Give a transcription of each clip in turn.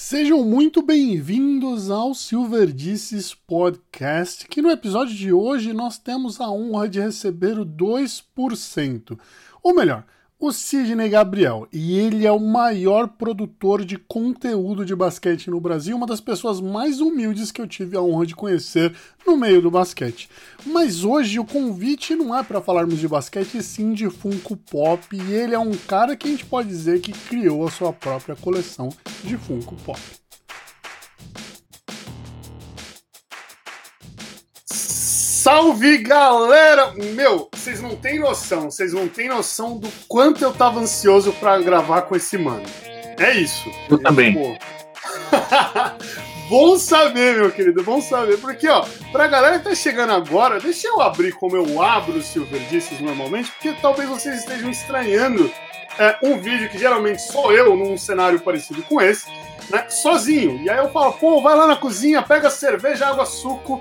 Sejam muito bem-vindos ao Silverdices Podcast, que no episódio de hoje nós temos a honra de receber o 2%. Ou melhor, o Sidney Gabriel, e ele é o maior produtor de conteúdo de basquete no Brasil, uma das pessoas mais humildes que eu tive a honra de conhecer no meio do basquete. Mas hoje o convite não é para falarmos de basquete, sim de Funko Pop, e ele é um cara que a gente pode dizer que criou a sua própria coleção de Funko Pop. Salve galera! Meu, vocês não têm noção, vocês não têm noção do quanto eu tava ansioso para gravar com esse mano. É isso. Eu também. bom saber, meu querido, bom saber. Porque, ó, pra galera que tá chegando agora, deixa eu abrir como eu abro o Silver Discs normalmente, porque talvez vocês estejam estranhando é, um vídeo que geralmente sou eu num cenário parecido com esse né, sozinho. E aí eu falo, pô, vai lá na cozinha, pega cerveja, água, suco.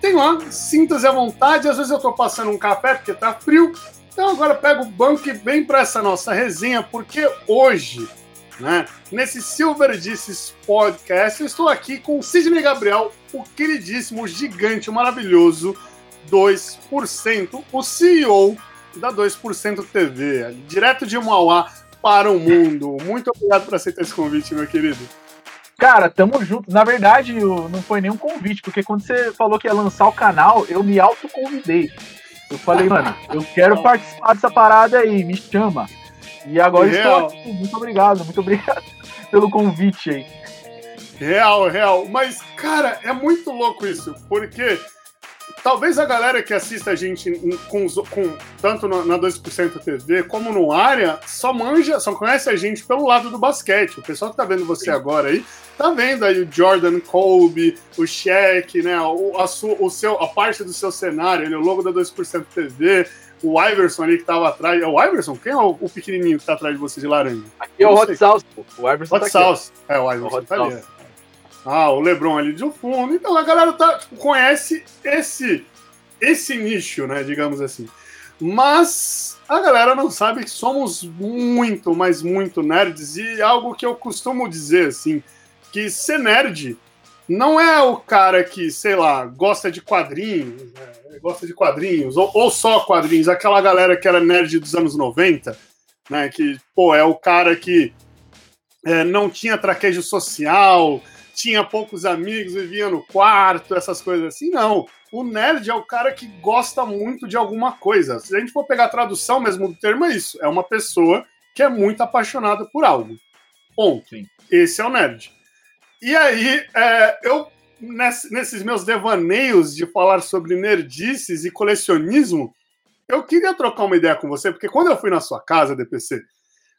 Tem lá, sinta-se à vontade. Às vezes eu tô passando um café porque tá frio. Então agora pega o banco e vem para essa nossa resenha, porque hoje, né, nesse Silver Disses Podcast, eu estou aqui com o Sidney Gabriel, o queridíssimo, gigante, o maravilhoso 2%, o CEO da 2% TV, direto de Mauá para o mundo. Muito obrigado por aceitar esse convite, meu querido. Cara, tamo junto. Na verdade, não foi nenhum convite, porque quando você falou que ia lançar o canal, eu me autoconvidei. Eu falei, mano, eu quero participar dessa parada aí, me chama. E agora real. estou aqui. Muito obrigado, muito obrigado pelo convite aí. Real, real. Mas, cara, é muito louco isso, porque talvez a galera que assista a gente com, com tanto na 2% TV como no área só manja, só conhece a gente pelo lado do basquete. O pessoal que tá vendo você agora aí tá vendo aí o Jordan Kobe, o Shaq, né? O, a, su, o seu, a parte do seu cenário, né, o logo da 2% TV, o Iverson ali que tava atrás. É o Iverson? Quem é o, o pequenininho que tá atrás de você de laranja? Aqui é o Hot Sauce, pô. O Iverson Hot tá Sauce. Aqui. É, o Iverson o tá ali. Ah, o LeBron ali de fundo. Então a galera tá, tipo, conhece esse, esse nicho, né? Digamos assim. Mas a galera não sabe que somos muito, mas muito nerds. E algo que eu costumo dizer, assim, que ser nerd não é o cara que, sei lá, gosta de quadrinhos, né? gosta de quadrinhos, ou, ou, só quadrinhos, aquela galera que era nerd dos anos 90, né? Que, pô, é o cara que é, não tinha traquejo social, tinha poucos amigos, vivia no quarto, essas coisas assim. Não. O nerd é o cara que gosta muito de alguma coisa. Se a gente for pegar a tradução mesmo do termo, é isso. É uma pessoa que é muito apaixonada por algo. Ponto. Sim. Esse é o nerd. E aí, é, eu, nesses meus devaneios de falar sobre nerdices e colecionismo, eu queria trocar uma ideia com você, porque quando eu fui na sua casa, DPC,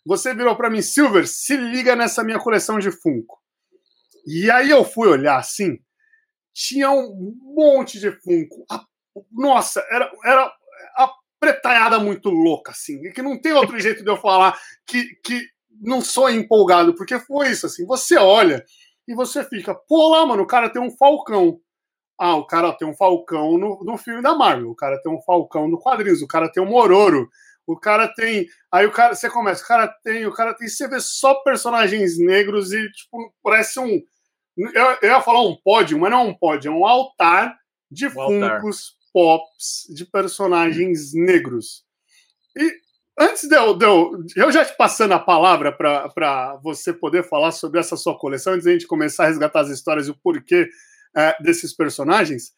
você virou para mim, Silver, se liga nessa minha coleção de Funko. E aí eu fui olhar assim, tinha um monte de Funko. A, nossa, era, era a pretalhada muito louca, assim, que não tem outro jeito de eu falar que, que não sou empolgado, porque foi isso, assim, você olha e você fica, pô lá, mano, o cara tem um falcão. Ah, o cara tem um falcão no, no filme da Marvel, o cara tem um falcão no quadrinhos, o cara tem um Mororo, o cara tem. Aí o cara, você começa, o cara tem, o cara tem, você vê só personagens negros e, tipo, parece um. Eu, eu ia falar um pódio, mas não é um pódio, é um altar de um funcos pops de personagens negros. E Antes de eu, de eu, eu já te passando a palavra para você poder falar sobre essa sua coleção, antes de a gente começar a resgatar as histórias e o porquê é, desses personagens,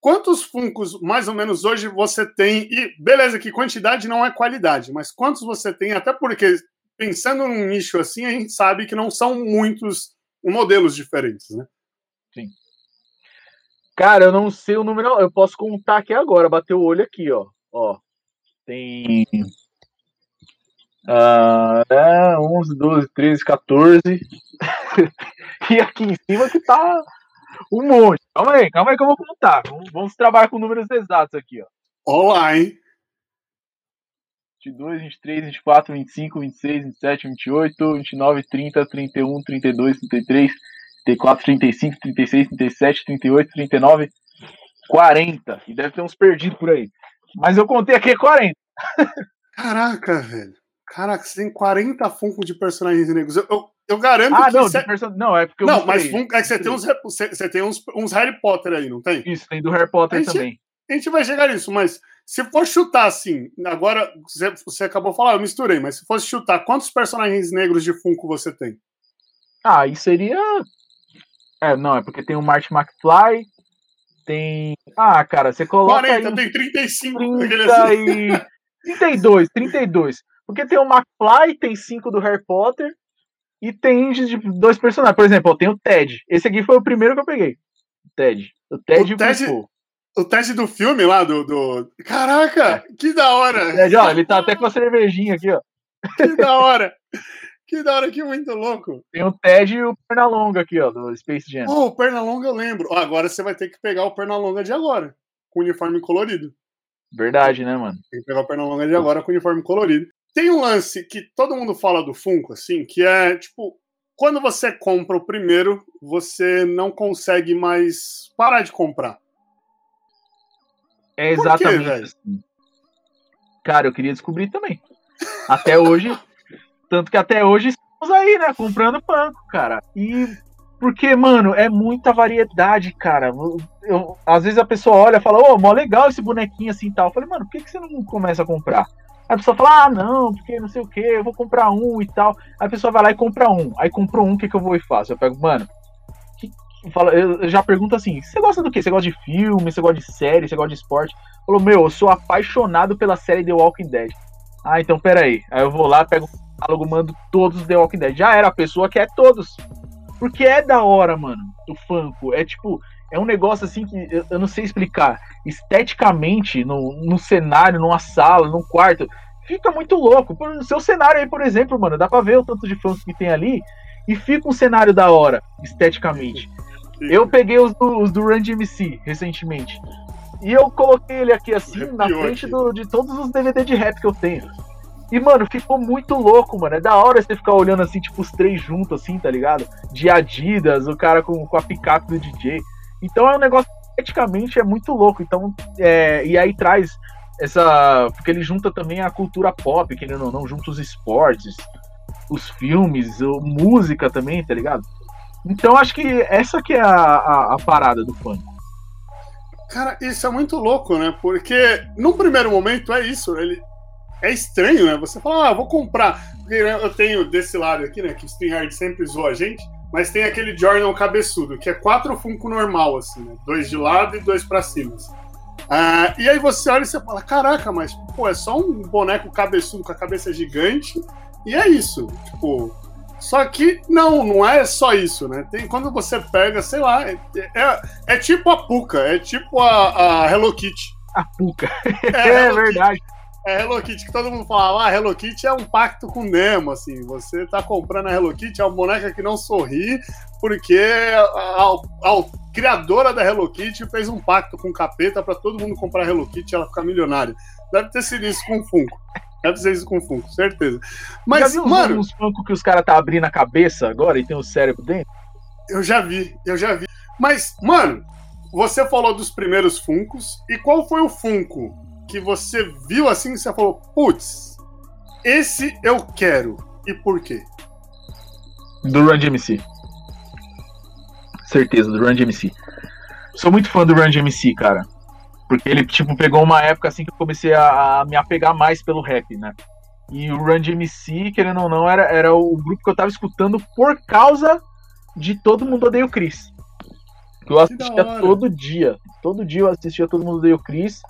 quantos Funcos mais ou menos hoje você tem? E beleza, que quantidade não é qualidade, mas quantos você tem? Até porque, pensando num nicho assim, a gente sabe que não são muitos modelos diferentes, né? Sim. Cara, eu não sei o número, eu posso contar aqui agora, bater o olho aqui, ó. Ó, tem Uh, é, 11, 12, 13, 14. e aqui em cima que tá um monte. Calma aí, calma aí que eu vou contar. Vamos, vamos trabalhar com números exatos aqui, ó. Olá, hein? 22, 23, 24, 25, 26, 27, 28, 29, 30, 31, 32, 33, 34, 35, 36, 37, 38, 39, 40. E deve ter uns perdidos por aí. Mas eu contei aqui 40. Caraca, velho. Caraca, você tem 40 Funko de personagens negros. Eu, eu, eu garanto ah, que. não, cê... person... não, é porque eu Não, mas Funko, é que você tem, uns, você tem uns, uns Harry Potter aí, não tem? Isso, tem do Harry Potter gente, também. A gente vai chegar nisso, mas se for chutar assim, agora você, acabou de falar, eu misturei, mas se fosse chutar, quantos personagens negros de Funko você tem? Ah, aí seria. É, não, é porque tem o Marty McFly, tem. Ah, cara, você coloca. 40, tem 35. 30 e... 32, 32. Porque tem o McFly, tem 5 do Harry Potter e tem de dois personagens. Por exemplo, eu tenho o Ted. Esse aqui foi o primeiro que eu peguei. O Ted. O Ted, o Ted, o Ted do filme lá, do. do... Caraca, é. que da hora! Ó, ele tá até com a cervejinha aqui, ó. Que da hora! Que da hora, que muito louco. Tem o Ted e o Pernalonga aqui, ó, do Space Jam. Oh, o Pernalonga eu lembro. Agora você vai ter que pegar o Pernalonga de agora, com uniforme colorido. Verdade, né, mano? Tem que pegar o Pernalonga de agora com uniforme colorido. Tem um lance que todo mundo fala do Funko, assim, que é, tipo, quando você compra o primeiro, você não consegue mais parar de comprar. É exatamente quê, assim. Cara, eu queria descobrir também. Até hoje, tanto que até hoje estamos aí, né, comprando banco, cara. E porque, mano, é muita variedade, cara. Eu, às vezes a pessoa olha e fala, ô, oh, mó legal esse bonequinho assim e tal. Eu falei, mano, por que, que você não começa a comprar? Aí a pessoa fala, ah, não, porque não sei o que, eu vou comprar um e tal. Aí a pessoa vai lá e compra um. Aí comprou um, o que, que eu vou e faço? Eu pego, mano, fala, eu já pergunto assim: você gosta do quê? Você gosta de filme? Você gosta de série? Você gosta de esporte? Falou, meu, eu sou apaixonado pela série The Walking Dead. Ah, então peraí. Aí eu vou lá, pego o catálogo, mando todos os The Walking Dead. Já era, a pessoa quer todos. Porque é da hora, mano, o Funko. É tipo, é um negócio assim que eu, eu não sei explicar. Esteticamente, no, no cenário, numa sala, num quarto, fica muito louco. No seu cenário aí, por exemplo, mano, dá pra ver o tanto de Funko que tem ali. E fica um cenário da hora, esteticamente. Eu peguei os do, os do Run DMC recentemente. E eu coloquei ele aqui assim, na frente do, de todos os DVD de rap que eu tenho. E, mano, ficou muito louco, mano. É da hora você ficar olhando assim, tipo, os três juntos, assim, tá ligado? De Adidas, o cara com, com a picape do DJ. Então é um negócio eticamente é muito louco. Então, é, e aí traz essa. Porque ele junta também a cultura pop, querendo ou não, junta os esportes, os filmes, a música também, tá ligado? Então acho que essa que é a, a, a parada do funk. Cara, isso é muito louco, né? Porque num primeiro momento é isso, ele é estranho, né? Você fala, ah, vou comprar. Porque né, eu tenho desse lado aqui, né? Que o StreamYard sempre zoa a gente, mas tem aquele Jordan cabeçudo, que é quatro Funko normal, assim, né? Dois de lado e dois para cima. Assim. Ah, e aí você olha e você fala, caraca, mas pô, é só um boneco cabeçudo com a cabeça gigante, e é isso. Tipo, só que não, não é só isso, né? Tem, quando você pega, sei lá, é, é, é tipo a Puka, é tipo a, a Hello Kitty. A Puka. É, é verdade. É Hello Kitty, que todo mundo fala, ah, Hello Kitty é um pacto com Nemo, assim, você tá comprando a Hello Kitty, é uma boneca que não sorri, porque a, a, a criadora da Hello Kitty fez um pacto com o capeta para todo mundo comprar a Hello Kitty e ela ficar milionária. Deve ter sido isso com o Funko. Deve ser isso com o Funko, certeza. Mas, já viu mano... os Funko que os caras tá abrindo a cabeça agora e tem o cérebro dentro? Eu já vi, eu já vi. Mas, mano, você falou dos primeiros Funkos, e qual foi o Funko que você viu assim e você falou, putz, esse eu quero, e por quê? Do Run DMC. Certeza, do Run DMC. Sou muito fã do Run DMC, cara. Porque ele, tipo, pegou uma época assim que eu comecei a, a me apegar mais pelo rap, né? E o Run DMC, querendo ou não, era, era o grupo que eu tava escutando por causa de Todo Mundo Odeia o Chris. Que eu assistia todo dia. Todo dia eu assistia Todo Mundo Odeia o Chris.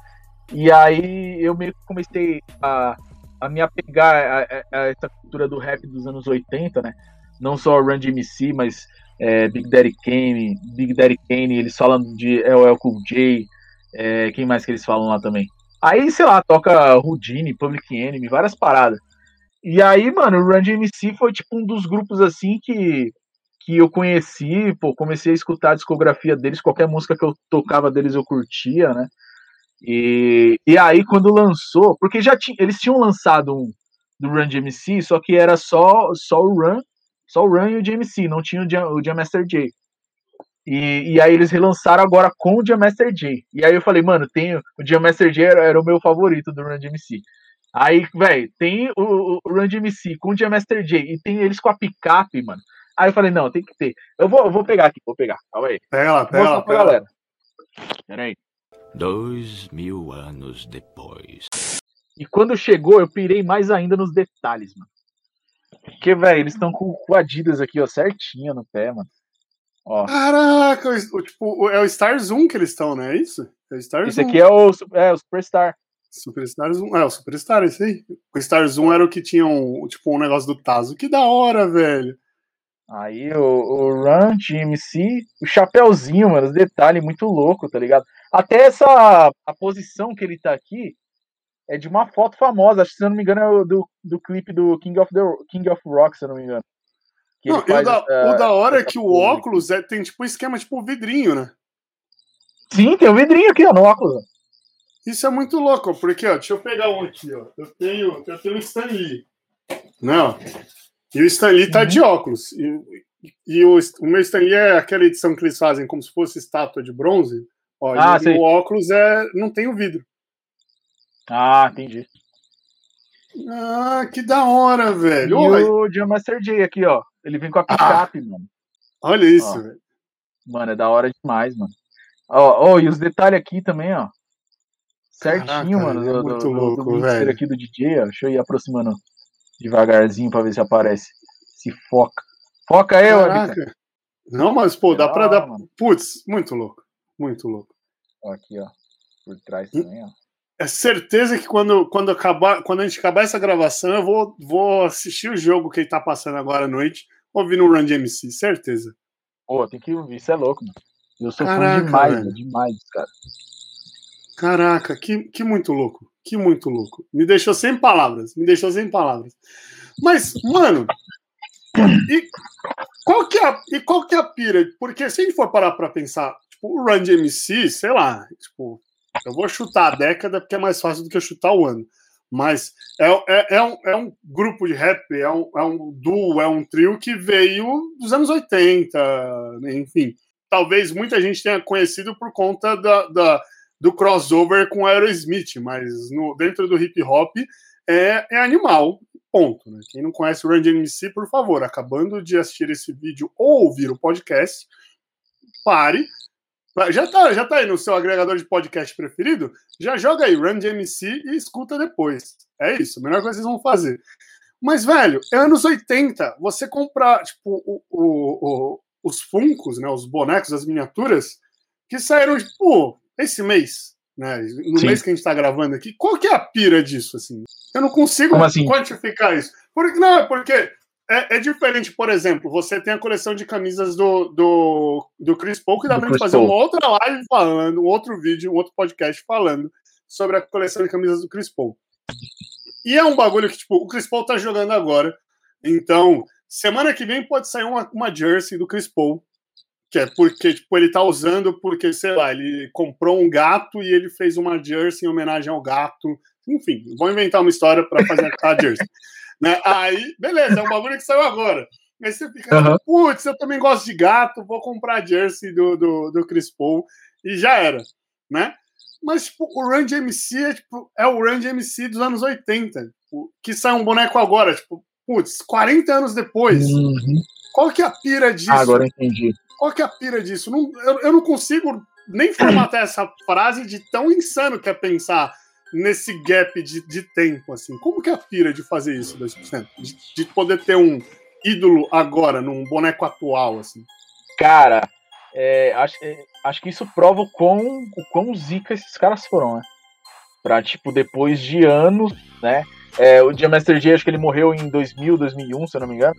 E aí eu meio que comecei a, a me apegar a, a, a, essa cultura do rap dos anos 80, né? Não só Run DMC, mas é, Big Daddy Kane, Big Daddy Kane, eles falam de LL Cool J, é, quem mais que eles falam lá também? Aí, sei lá, toca Houdini, Public Enemy, várias paradas. E aí, mano, o Run DMC foi tipo um dos grupos assim que, que eu conheci, pô, comecei a escutar a discografia deles, qualquer música que eu tocava deles eu curtia, né? E, e aí, quando lançou, porque já tinha, eles tinham lançado um do Run DMC, só que era só, só o Run, só o Run e o não tinha o Jam, o Jam Master J. E, e aí eles relançaram agora com o Jam Master J. E aí eu falei, mano, tem, o Jam Master J era, era o meu favorito do Run DMC. Aí, velho, tem o, o Run DMC com o Jam Master J e tem eles com a picape, mano. Aí eu falei, não, tem que ter. Eu vou, eu vou pegar aqui, vou pegar. Calma aí. Pega lá, pega lá, pega galera. Pera aí. Dois mil anos depois. E quando chegou, eu pirei mais ainda nos detalhes, mano. Porque, velho, eles estão com o Adidas aqui, ó, certinho no pé, mano. Ó. Caraca, o, tipo, é o Star Zoom que eles estão, né? É isso? É o Star Esse aqui é o, é o Superstar. Superstar Zoom. É, o Superstar, esse aí. O Star Zoom era o que tinha um, tipo, um negócio do Tazo. Que da hora, velho. Aí o, o Run GMC, o chapéuzinho, mano, os detalhes muito louco, tá ligado? Até essa a posição que ele tá aqui é de uma foto famosa, acho que se eu não me engano é do, do clipe do King of, the, King of Rock, se eu não me engano. Não, o, da, essa, o da hora é que o óculos é, tem tipo um esquema tipo vidrinho, né? Sim, tem um vidrinho aqui, ó, no óculos. Isso é muito louco, porque, ó, deixa eu pegar um aqui, ó. Eu tenho, eu tenho o Stan Lee. Não. E o Stan Lee tá uhum. de óculos. E, e o, o meu Stan Lee é aquela edição que eles fazem como se fosse estátua de bronze. Ó, ah, e o óculos é, não tem o vidro. Ah, entendi. Ah, que da hora, velho. E o John Master J aqui, ó. Ele vem com a ah. picape, ah, mano. Olha isso, velho. Mano, é da hora demais, mano. Ó, ó, e os detalhes aqui também, ó. Certinho, Caraca, mano. É do, muito do, louco, do velho. aqui do DJ, ó. Deixa eu ir aproximando devagarzinho pra ver se aparece. Se foca. Foca aí, Caraca. Não, mas, pô, dá pra dar. Putz, muito louco. Muito louco. Ó, aqui, ó. Por trás também, ó é certeza que quando, quando, acabar, quando a gente acabar essa gravação, eu vou, vou assistir o jogo que ele tá passando agora à noite, ouvindo o Run de MC, certeza. Pô, tem que ouvir, isso é louco, mano. Eu sou Caraca, fã demais, velho. demais, cara. Caraca, que, que muito louco, que muito louco. Me deixou sem palavras, me deixou sem palavras. Mas, mano, e qual que é a, e qual que é a pira? Porque se a gente for parar pra pensar, tipo, o Run de MC, sei lá, tipo, eu vou chutar a década porque é mais fácil do que chutar o ano. Mas é, é, é, um, é um grupo de rap, é um, é um duo, é um trio que veio dos anos 80, enfim. Talvez muita gente tenha conhecido por conta da, da do crossover com Aerosmith, mas no, dentro do hip hop é, é animal, ponto. Né? Quem não conhece o Run DMC, por favor, acabando de assistir esse vídeo ou ouvir o podcast, pare, já tá, já tá aí no seu agregador de podcast preferido? Já joga aí Run DMC e escuta depois. É isso, a melhor coisa que vocês vão fazer. Mas, velho, é anos 80. Você comprar, tipo, o, o, o, os funcos, né? Os bonecos, as miniaturas, que saíram, tipo, esse mês, né? No Sim. mês que a gente tá gravando aqui. Qual que é a pira disso, assim? Eu não consigo assim? quantificar isso. Porque, não, é porque é, é, diferente, por exemplo, você tem a coleção de camisas do, do, do Chris Paul, que dá pra gente fazer Paul. uma outra live falando, um outro vídeo, um outro podcast falando sobre a coleção de camisas do Chris Paul. E é um bagulho que, tipo, o Chris Paul tá jogando agora. Então, semana que vem pode sair uma, uma jersey do Chris Paul. Que é porque, tipo, ele tá usando porque, sei lá, ele comprou um gato e ele fez uma jersey em homenagem ao gato. Enfim, vou inventar uma história para fazer a jersey. Né? Aí, beleza, é um bagulho que saiu agora. Aí você fica uhum. putz, eu também gosto de gato, vou comprar a jersey do, do, do Chris Paul e já era, né? Mas, tipo, o Run MC é, tipo, é o Run MC dos anos 80, tipo, que sai um boneco agora, tipo, putz, 40 anos depois. Uhum. Qual que é a pira disso? Ah, agora entendi. Qual que é a pira disso? Não, eu, eu não consigo nem formatar essa frase de tão insano que é pensar nesse gap de, de tempo, assim? Como que é a pira de fazer isso, 2%? De, de poder ter um ídolo agora, num boneco atual, assim? Cara, é, acho, é, acho que isso prova o quão, o quão zica esses caras foram, né? Pra, tipo, depois de anos, né? É, o Dia Master J, acho que ele morreu em 2000, 2001, se eu não me engano.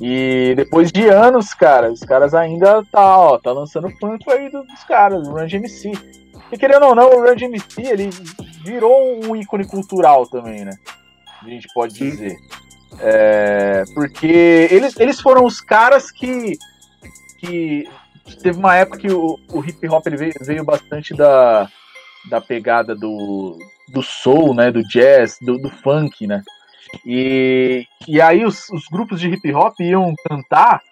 E depois de anos, cara, os caras ainda tá, ó, tá lançando funk aí dos caras, do Run MC. E querendo ou não, o Run MC, ele virou um ícone cultural também, né? A gente pode dizer. É, porque eles, eles foram os caras que, que teve uma época que o, o hip hop ele veio, veio bastante da, da pegada do, do soul, né, do jazz, do, do funk, né? E, e aí os, os grupos de hip hop iam cantar,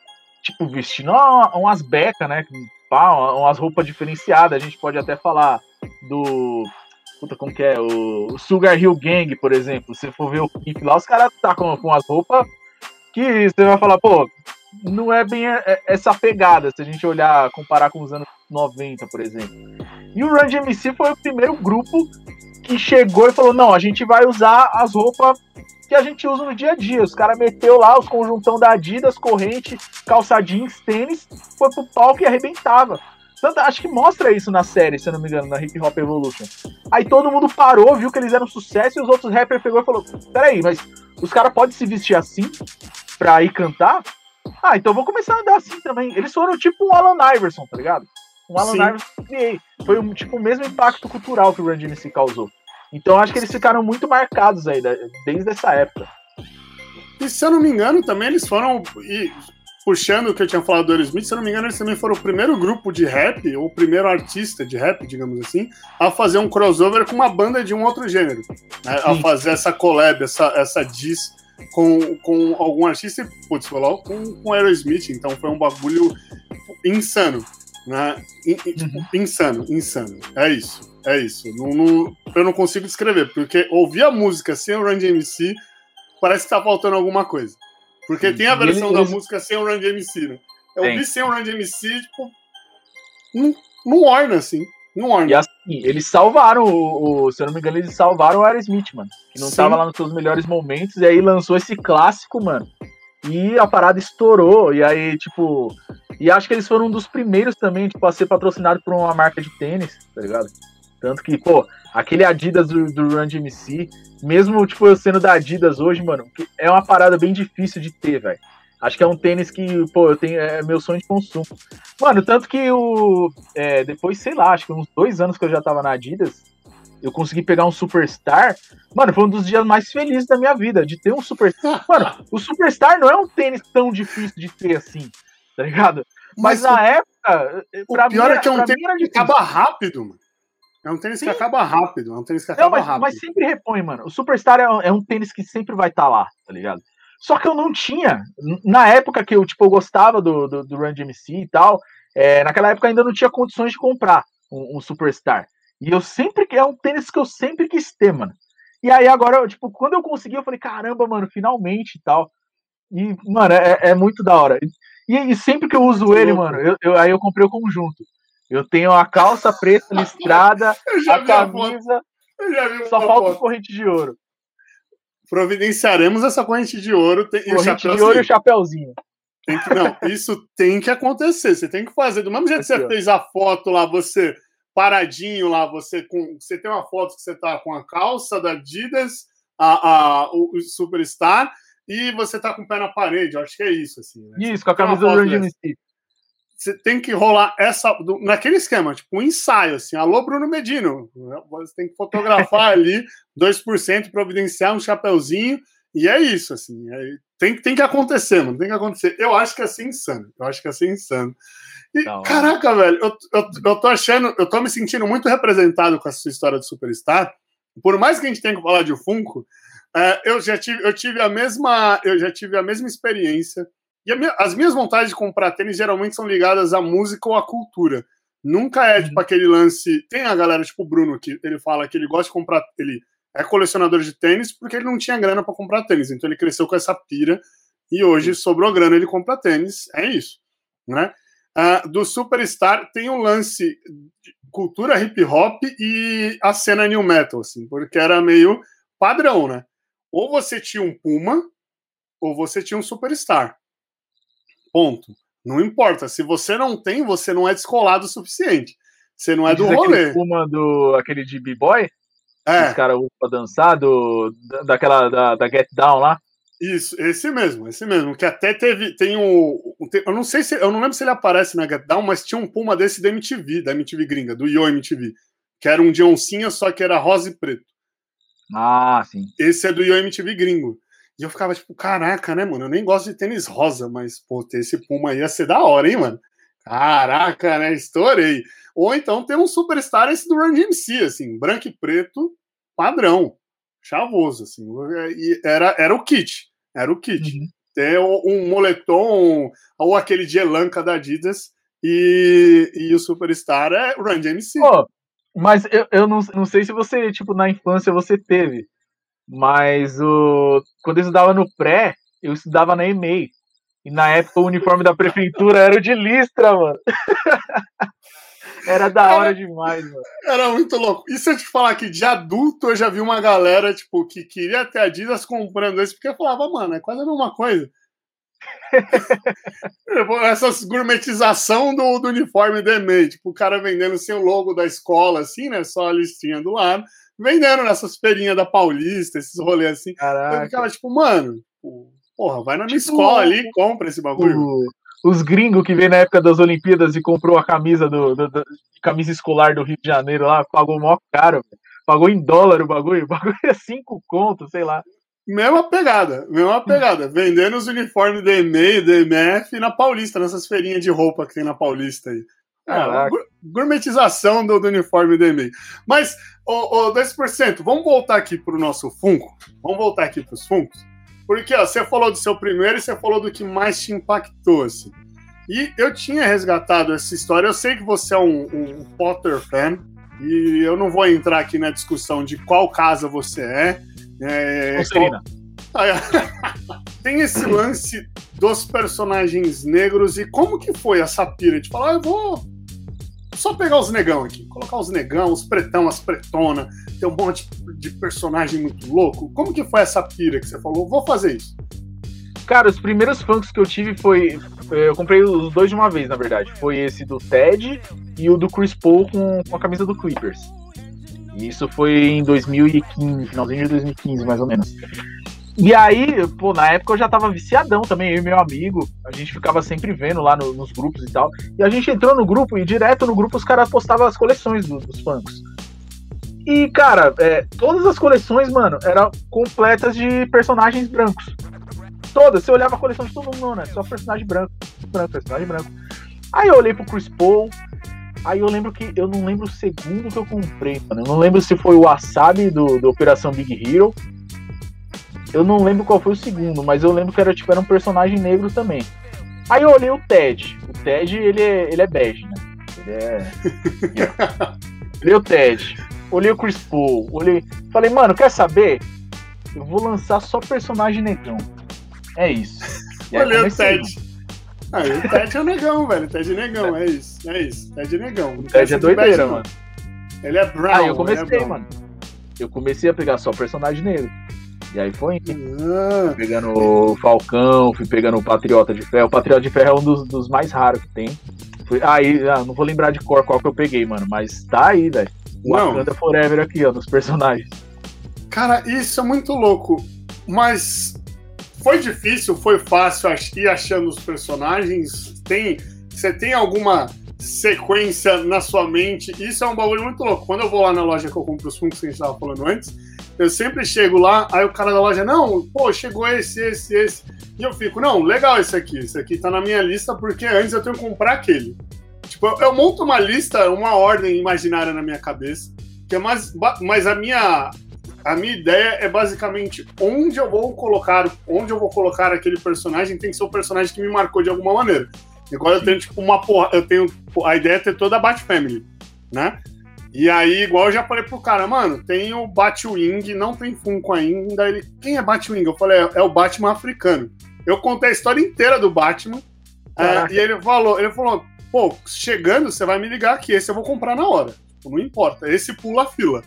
tipo, vestindo umas becas, né? Umas roupas diferenciadas. A gente pode até falar do Puta, como que é? O, Sugar Hill Gang, por exemplo. Se for ver o clipe lá, os caras tá com, com as roupas que você vai falar, pô, não é bem essa pegada, se a gente olhar, comparar com os anos 90, por exemplo. E o Run DMC foi o primeiro grupo que chegou e falou: não, a gente vai usar as roupas que a gente usa no dia a dia. Os caras meteu lá os conjuntão da Adidas, corrente, calça jeans, tênis, foi pro palco e arrebentava. Tanto, acho que mostra isso na série, se eu não me engano, na Hip Hop Evolution. Aí todo mundo parou, viu que eles eram sucesso e os outros rappers pegou e falou: Peraí, mas os caras podem se vestir assim pra ir cantar? Ah, então vou começar a andar assim também. Eles foram tipo um Alan Iverson, tá ligado? Um Alan Sim. Iverson Foi um, tipo o mesmo impacto cultural que o Run DMC causou. Então acho que eles ficaram muito marcados aí, desde essa época. E se eu não me engano, também eles foram. E, puxando o que eu tinha falado do Aerosmith, se eu não me engano, eles também foram o primeiro grupo de rap, ou o primeiro artista de rap, digamos assim, a fazer um crossover com uma banda de um outro gênero. Né? A fazer essa collab, essa, essa diss com, com algum artista e, putz, falou com, com Aerosmith. Então foi um bagulho insano. Né? In, uhum. Insano, insano. É isso. É isso. Não, não, eu não consigo descrever, porque ouvir a música sem o Run DMC parece que tá faltando alguma coisa. Porque tem a versão da música sem o Run DMC, né? Eu ouvi sem o Run DMC, tipo, não, não orna, assim. Não orna. E assim, eles salvaram o, o, Se eu não me engano, eles salvaram o Aerosmith, mano. Que não Sim. tava lá nos seus melhores momentos, e aí lançou esse clássico, mano. E a parada estourou, e aí, tipo. E acho que eles foram um dos primeiros também, tipo, a ser patrocinado por uma marca de tênis, tá ligado? Tanto que, pô, aquele Adidas do, do Run DMC, mesmo tipo eu sendo da Adidas hoje, mano, é uma parada bem difícil de ter, velho. Acho que é um tênis que, pô, eu tenho, é meu sonho de consumo. Mano, tanto que o. É, depois, sei lá, acho que uns dois anos que eu já tava na Adidas, eu consegui pegar um Superstar. Mano, foi um dos dias mais felizes da minha vida, de ter um Superstar. Mano, o Superstar não é um tênis tão difícil de ter assim, tá ligado? Mas, Mas na o, época. O pior mim, é que é um tênis que acaba rápido, mano. É um tênis Sim. que acaba rápido, é um tênis que acaba não, mas, rápido. Mas sempre repõe, mano. O Superstar é um, é um tênis que sempre vai estar tá lá, tá ligado? Só que eu não tinha. Na época que eu, tipo, eu gostava do, do, do Run DMC e tal, é, naquela época ainda não tinha condições de comprar um, um, Superstar. E eu sempre. É um tênis que eu sempre quis ter, mano. E aí agora, tipo, quando eu consegui, eu falei, caramba, mano, finalmente e tal. E, mano, é, é muito da hora. E, e sempre que eu uso ele, mano, eu, eu, aí eu comprei o conjunto. Eu tenho a calça preta listrada, a camisa. só falta foto. corrente de ouro. Providenciaremos essa corrente de ouro tem, corrente de ouro e o chapéuzinho. Tem que, não, isso tem que acontecer. Você tem que fazer. Do mesmo jeito que você fez a foto lá, você paradinho lá, você com. Você tem uma foto que você tá com a calça da Adidas, a, a, o, o Superstar, e você tá com o pé na parede. Eu acho que é isso, assim. Né? Isso, com a camisa do Randy você tem que rolar essa naquele esquema, tipo um ensaio, assim, alô Bruno Medino, você tem que fotografar ali 2%, providenciar um chapeuzinho, e é isso, assim, é, tem, tem que acontecer, mano, tem que acontecer. Eu acho que é assim insano, eu acho que é assim insano. E, Não, caraca, velho, eu, eu, eu tô achando, eu tô me sentindo muito representado com essa história do Superstar, por mais que a gente tenha que falar de Funko, é, eu já tive, eu tive a mesma, eu já tive a mesma experiência e as minhas vontades de comprar tênis geralmente são ligadas à música ou à cultura. Nunca é tipo uhum. aquele lance. Tem a galera tipo o Bruno que ele fala que ele gosta de comprar. Ele é colecionador de tênis porque ele não tinha grana para comprar tênis. Então ele cresceu com essa pira e hoje sobrou grana ele compra tênis. É isso, né? Uh, do Superstar tem um lance de cultura hip hop e a cena new metal, assim, porque era meio padrão, né? Ou você tinha um Puma ou você tinha um Superstar. Ponto. Não importa. Se você não tem, você não é descolado o suficiente. Você não é do rolê. Uma do aquele de b-boy? É. Os caras usam pra dançar, do, daquela da, da Get Down lá? Isso, esse mesmo, esse mesmo. Que até teve. Tem o. Um, eu não sei se. Eu não lembro se ele aparece na Get Down, mas tinha um Puma desse da MTV, da MTV gringa, do Yo MTV. Que era um de oncinha, só que era rosa e preto. Ah, sim. Esse é do Yo MTV gringo. E eu ficava tipo, caraca, né, mano? Eu nem gosto de tênis rosa, mas, pô, ter esse Puma aí ia ser da hora, hein, mano? Caraca, né? Estourei. Ou então tem um superstar esse do Run DMC, assim, branco e preto, padrão, chavoso, assim. E era, era o kit, era o kit. Uhum. Ter um moletom ou aquele de Elanca da Adidas e, e o superstar é Run DMC. Oh, mas eu, eu não, não sei se você, tipo, na infância você teve. Mas o, quando eu estudava no pré, eu estudava na EMEI. E na época o uniforme da prefeitura era o de listra, mano. Era da hora demais, mano. Era muito louco. E se eu te falar que de adulto eu já vi uma galera, tipo, que queria ter Adidas comprando esse, porque eu falava, mano, é quase a mesma coisa. Essas gourmetização do, do uniforme do EMEI, tipo, o cara vendendo sem o logo da escola, assim, né? Só a listinha do lado, vendendo nessas feirinhas da Paulista, esses rolês assim. Caraca. Eu ficava, tipo, mano, porra, vai na minha tipo, escola ali e compra esse bagulho. O, os gringos que veio na época das Olimpíadas e comprou a camisa do, do, do camisa escolar do Rio de Janeiro lá, pagou mó caro, pagou em dólar o bagulho, o bagulho é cinco contos, sei lá. Mesma pegada, mesma pegada. Vendendo os uniformes do EMEI, do EMF na Paulista, nessas feirinhas de roupa que tem na Paulista aí. É, gourmetização do, do, uniforme do EMEI. Mas, ô, ô, 10%, vamos voltar aqui para o nosso Funko. Vamos voltar aqui para os Funkos. Porque ó, você falou do seu primeiro e você falou do que mais te impactou. Assim. E eu tinha resgatado essa história. Eu sei que você é um, um Potter fan. E eu não vou entrar aqui na discussão de qual casa você é. é Qual... Tem esse lance dos personagens negros e como que foi essa pira de falar, ah, eu vou só pegar os negão aqui, colocar os negão, os pretão, as pretona, tem um monte de personagem muito louco. Como que foi essa pira que você falou? Vou fazer isso. Cara, os primeiros funkos que eu tive foi. Eu comprei os dois de uma vez, na verdade. Foi esse do Ted e o do Chris Paul com, com a camisa do Clippers. Isso foi em 2015, finalzinho de 2015, mais ou menos. E aí, pô, na época eu já tava viciadão também, eu e meu amigo. A gente ficava sempre vendo lá no, nos grupos e tal. E a gente entrou no grupo e direto no grupo os caras postavam as coleções do, dos funkos. E, cara, é, todas as coleções, mano, eram completas de personagens brancos. Todas. Você olhava a coleção de todo mundo, não, né? Só personagem branco. Branco, personagem branco. Aí eu olhei pro Chris Paul. Aí eu lembro que. Eu não lembro o segundo que eu comprei, mano. Eu não lembro se foi o Wasabi do, do Operação Big Hero. Eu não lembro qual foi o segundo, mas eu lembro que era, tipo, era um personagem negro também. Aí eu olhei o Ted. O Ted, ele é, ele é bege, né? Ele é. olhei o Ted olhei o Chris Paul, olhei. Falei, mano, quer saber? Eu vou lançar só personagem negão. É isso. Olhei o Ted. Ah, o Ted é negão, velho. O Ted é negão, é isso. É isso. Ted é negão. O Ted é doideira, mano. Ele é brown. Ah, eu comecei, é mano. Eu comecei a pegar só personagem negro. E aí foi ah. pegando o Falcão, fui pegando o Patriota de Ferro. O Patriota de Ferro é um dos, dos mais raros que tem. Fui, aí, ah, não vou lembrar de cor qual que eu peguei, mano, mas tá aí, velho. Wakanda Forever aqui, ó, nos personagens. Cara, isso é muito louco. Mas foi difícil, foi fácil ir achando os personagens? Tem, você tem alguma sequência na sua mente? Isso é um bagulho muito louco. Quando eu vou lá na loja que eu compro os Funkos que a gente tava falando antes, eu sempre chego lá, aí o cara da loja, não, pô, chegou esse, esse, esse. E eu fico, não, legal esse aqui, esse aqui tá na minha lista porque antes eu tenho que comprar aquele. Tipo, eu monto uma lista, uma ordem imaginária na minha cabeça, que é mais, mas a minha a minha ideia é basicamente onde eu vou colocar, onde eu vou colocar aquele personagem tem que ser o personagem que me marcou de alguma maneira. Igual eu tenho tipo uma porra, eu tenho a ideia é ter toda a Bat Family, né? E aí, igual eu já falei pro cara, mano, tem o Batwing, não tem Funko ainda. Ele, quem é Batwing? Eu falei, é, é o Batman africano. Eu contei a história inteira do Batman. É, e ele falou, ele falou, pô, chegando, você vai me ligar que esse eu vou comprar na hora. Tipo, não importa. Esse pula a fila.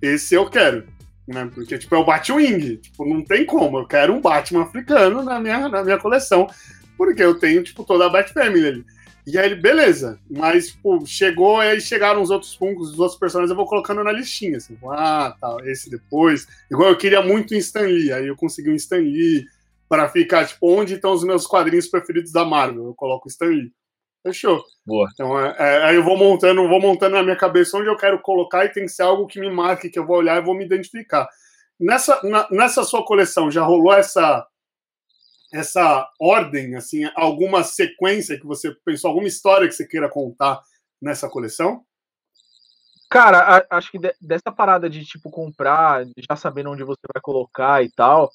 Esse eu quero. Né? Porque, tipo, é o Batwing. Tipo, não tem como. Eu quero um Batman africano na minha, na minha coleção. Porque eu tenho, tipo, toda a Bat Family ali. E aí ele, beleza. Mas, tipo, chegou, aí chegaram os outros Funkos, os outros personagens, eu vou colocando na listinha. Assim, ah, tá, esse depois. Igual eu queria muito um Stan Lee. Aí eu consegui um Stan Lee para ficar, tipo, onde estão os meus quadrinhos preferidos da Marvel? Eu coloco o Stan Lee. Fechou. Boa. Então, é, é, aí eu vou montando, vou montando na minha cabeça onde eu quero colocar e tem que ser algo que me marque, que eu vou olhar e vou me identificar. Nessa, na, nessa sua coleção, já rolou essa essa ordem, assim, alguma sequência que você pensou, alguma história que você queira contar nessa coleção? Cara, acho que de, dessa parada de, tipo, comprar, já sabendo onde você vai colocar e tal,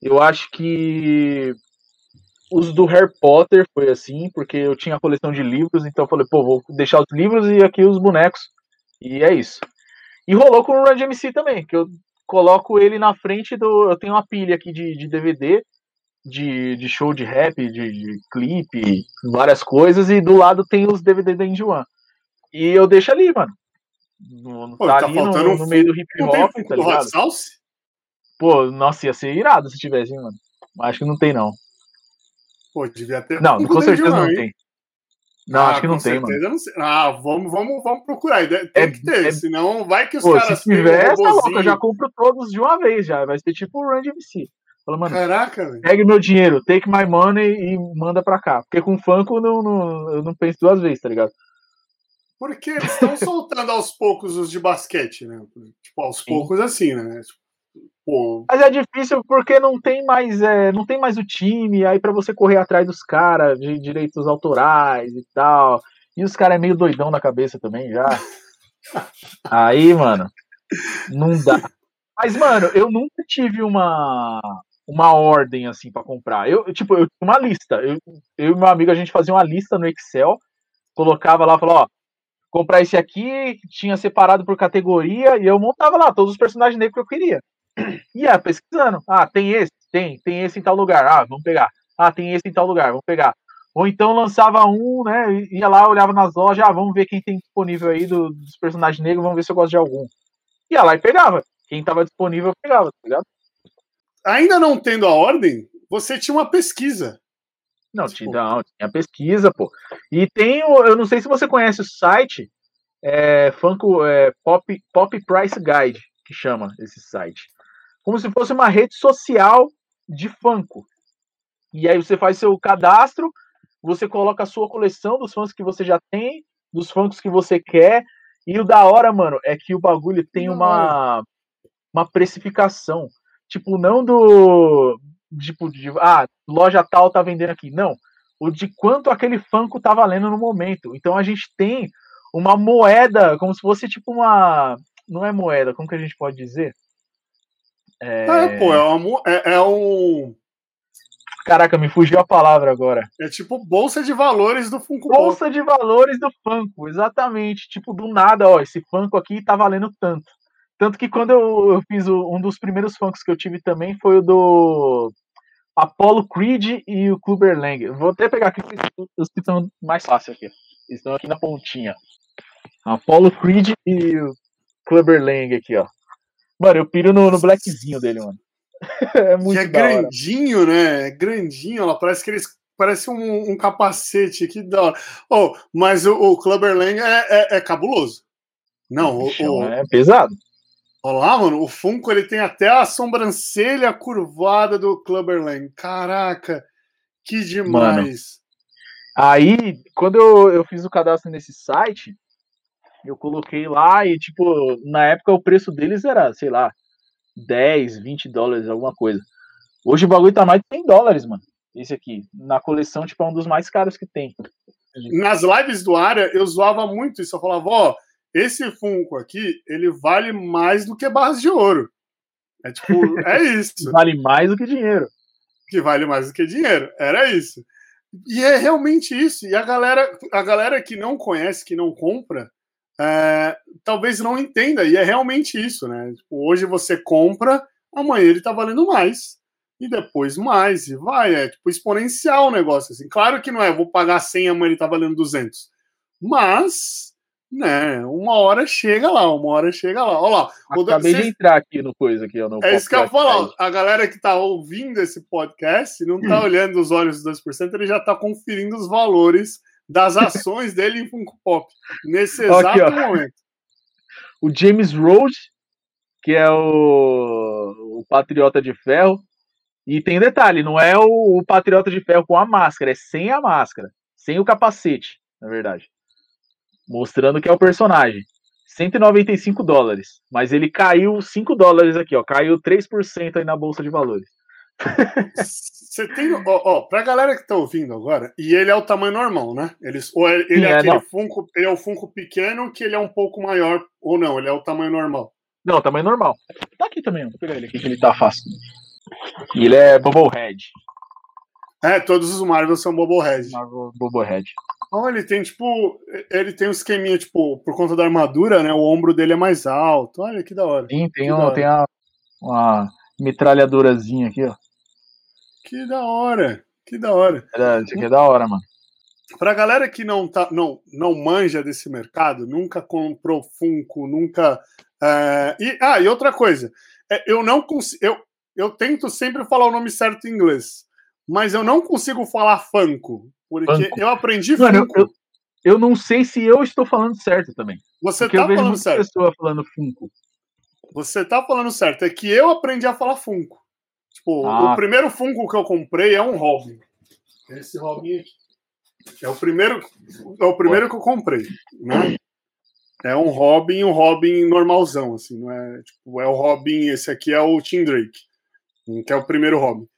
eu acho que os do Harry Potter foi assim, porque eu tinha a coleção de livros, então eu falei, pô, vou deixar os livros e aqui os bonecos. E é isso. E rolou com o Run MC também, que eu coloco ele na frente do. Eu tenho uma pilha aqui de, de DVD. De, de show de rap, de, de clipe, várias coisas, e do lado tem os DVD da Indy One. E eu deixo ali, mano. No, Pô, tá, tá ali no, faltando um no meio do hip hop, tá do Hot ligado? Sauce? Pô, nossa, ia ser irado se tivesse, hein, mano. Mas Acho que não tem, não. Pô, devia ter. Não, com certeza não tem. Não, Ah, acho que não tem, mano. certeza, eu não sei. Ah, vamos, vamos, vamos procurar. Tem É- que ter, é- senão vai que os Pô, caras se tiver, pegam tá um louco, eu já compro todos de uma vez já. Vai ser tipo o Run DMC. Fala, mano, Caraca, velho. pegue meu dinheiro, take my money e manda pra cá. Porque com Funko não, não, eu não penso duas vezes, tá ligado? Porque eles estão soltando aos poucos os de basquete, né? Tipo, aos poucos assim, né? Pô, Mas é difícil porque não tem mais, é, não tem mais o time, aí pra você correr atrás dos caras de direitos autorais e tal. E os caras é meio doidão na cabeça também já. Aí, mano, não dá. Mas, mano, eu nunca tive uma uma ordem assim pra comprar. Eu, tipo, eu uma lista. Eu, eu e meu amigo a gente fazia uma lista no Excel, colocava lá, falava, ó, comprar esse aqui, tinha separado por categoria e eu montava lá todos os personagens negros que eu queria. Ia pesquisando. Ah, tem esse? Tem. Tem esse em tal lugar. Ah, vamos pegar. Ah, tem esse em tal lugar. Vamos pegar. Ou então lançava um, né? Ia lá, olhava nas lojas. Ah, vamos ver quem tem disponível aí do- dos personagens negros. Vamos ver se eu gosto de algum. Ia lá e pegava. Quem tava disponível, eu pegava, tá ligado? Ainda não tendo a ordem, você tinha uma pesquisa. Não, tinha, não, tinha pesquisa, pô. E tem, o- eu não sei se você conhece o site, é, Funko, é, Pop, Pop Price Guide, que chama esse site. Como se fosse uma rede social de Funko. E aí você faz seu cadastro, você coloca a sua coleção dos fãs que você já tem, dos Funkos que você quer, e o da hora, mano, é que o bagulho tem uma, uma precificação. Tipo, não do. Tipo, de, ah, loja tal tá vendendo aqui. Não. O de quanto aquele Funko tá valendo no momento. Então a gente tem uma moeda, como se fosse tipo uma. Não é moeda, como que a gente pode dizer? É... É, pô, é, uma é- é um. Caraca, me fugiu a palavra agora. É tipo bolsa de valores do Funko Pop. Bolsa de valores do Funko, exatamente. Tipo, do nada, ó, esse Funko aqui tá valendo tanto. Tanto que quando eu, eu fiz o- um dos primeiros Funkos que eu tive também foi o do Apollo Creed e o Clubber Lang. Vou até pegar aqui os que estão mais fáceis aqui. Estão aqui na pontinha. Apollo Creed e o Lang aqui, ó. Mano, eu piro no, no blackzinho dele, mano. é muito E é hora. grandinho, né? É grandinho, ela parece que eles. Parece um, um capacete aqui da hora. Oh, mas o, o Clubber Lang é, é, é cabuloso. Não, o, o, É pesado. Olha lá, mano, o Funko ele tem até a sobrancelha curvada do Clubber Lang. Caraca, que demais. Aí, quando eu, eu fiz o cadastro nesse site, eu coloquei lá e, tipo, na época o preço deles era, sei lá, 10, 20 dólares, alguma coisa. Hoje o bagulho tá mais de 100 dólares, mano. Esse aqui. Na coleção, tipo, é um dos mais caros que tem. Nas lives do área, eu zoava muito isso. Eu falava, ó, esse Funko aqui, ele vale mais do que barras de ouro. É tipo, é isso. Vale mais do que dinheiro. que vale mais do que dinheiro. Era isso. E é realmente isso. E a galera, a galera que não conhece, que não compra, é, talvez não entenda. E é realmente isso, né? Tipo, hoje você compra, amanhã ele tá valendo mais. E depois mais. E vai. É tipo exponencial o negócio. Assim. Claro que não é, vou pagar 100, amanhã ele tá valendo 200. Mas, né, uma hora chega lá, uma hora chega lá. Olha lá. Acabei de entrar aqui no coisa aqui, ó, no é isso que eu falar. A galera que tá ouvindo esse podcast não tá olhando os olhos dos 2%, ele já tá conferindo os valores das ações dele em Funko Pop. Nesse Aqui, exato ó. momento. O James Rhodes, que é o, o Patriota de Ferro. E tem detalhe, não é o, o Patriota de Ferro com a máscara, é sem a máscara, sem o capacete, na verdade. Mostrando que é o personagem. 195 dólares. Mas ele caiu 5 dólares aqui, ó. Caiu 3% aí na bolsa de valores. Você tem. Ó, ó, pra galera que tá ouvindo agora, e ele é o tamanho normal, né? Ele, ou ele Sim, é, é, aquele não. Funko, ele é o Funko pequeno que ele é um pouco maior, ou não, ele é o tamanho normal. Não, tamanho normal. Tá aqui também, vou pegar ele aqui que ele tá fácil. E ele é Bubblehead. É, todos os Marvel são Bobblehead. Marvel Bubblehead. Então ele tem, tipo, ele tem um esqueminha, tipo, por conta da armadura, né? O ombro dele é mais alto. Olha que da hora. Sim, tem, um, tem a, uma metralhadorazinha aqui, ó. Que da hora. Que da hora. Isso aqui é da hora, mano. Pra galera que não, tá, não, não manja desse mercado, nunca comprou Funko, nunca. é, e, ah, e outra coisa, é, eu não consigo. Eu, eu tento sempre falar o nome certo em inglês, mas eu não consigo falar Funko, porque Funko. eu aprendi Mano, eu, Funko. eu, eu não sei se eu estou falando certo também. Você tá vejo falando certo. pessoa falando Funko. Você tá falando certo. É que eu aprendi a falar Funko. Tipo, Ah. o primeiro Funko que eu comprei é um Robin. Esse Robin aqui. É o primeiro, é o primeiro que eu comprei, né? É um Robin, um Robin normalzão, assim, não é? Tipo, é o Robin, esse aqui é o Tim Drake, que é o primeiro Robin.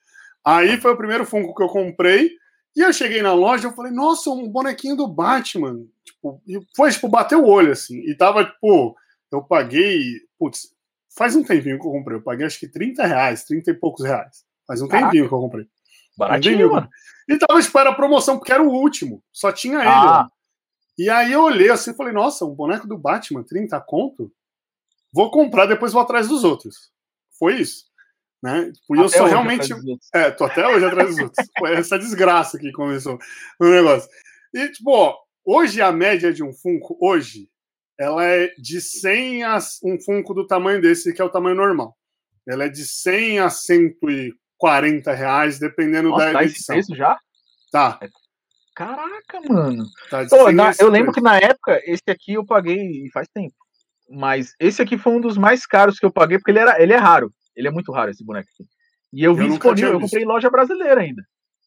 Aí foi o primeiro Funko que eu comprei, e eu cheguei na loja, eu falei, nossa, um bonequinho do Batman. Tipo, e foi, tipo, bateu o olho, assim, e tava, tipo, eu paguei, putz, faz um tempinho que eu comprei, eu paguei acho que 30 reais, 30 e poucos reais. Faz um Caraca. tempinho que eu comprei. Baratinho, mano. E tava, tipo, era promoção, porque era o último. Só tinha ele. Ah. lá. E aí eu olhei assim e falei, nossa, um boneco do Batman, 30 conto? Vou comprar, depois vou atrás dos outros. Foi isso. Né? Tipo, eu hoje, realmente. É, tô até hoje atrás dos outros. Essa desgraça que começou o negócio. E, tipo, ó, hoje a média de um Funko, hoje, ela é de 100 a um Funko do tamanho desse, que é o tamanho normal. Ela é de 100 a 140 reais, dependendo Nossa, da tá esse edição. preço já? Tá, Caraca, mano. tá Pô, 100 na- esse eu lembro que na época, esse aqui eu paguei faz tempo. Mas esse aqui foi um dos mais caros que eu paguei, porque ele, era, ele é raro. Ele é muito raro, esse boneco aqui. E eu vi Eu nunca disponível, eu comprei em loja brasileira ainda.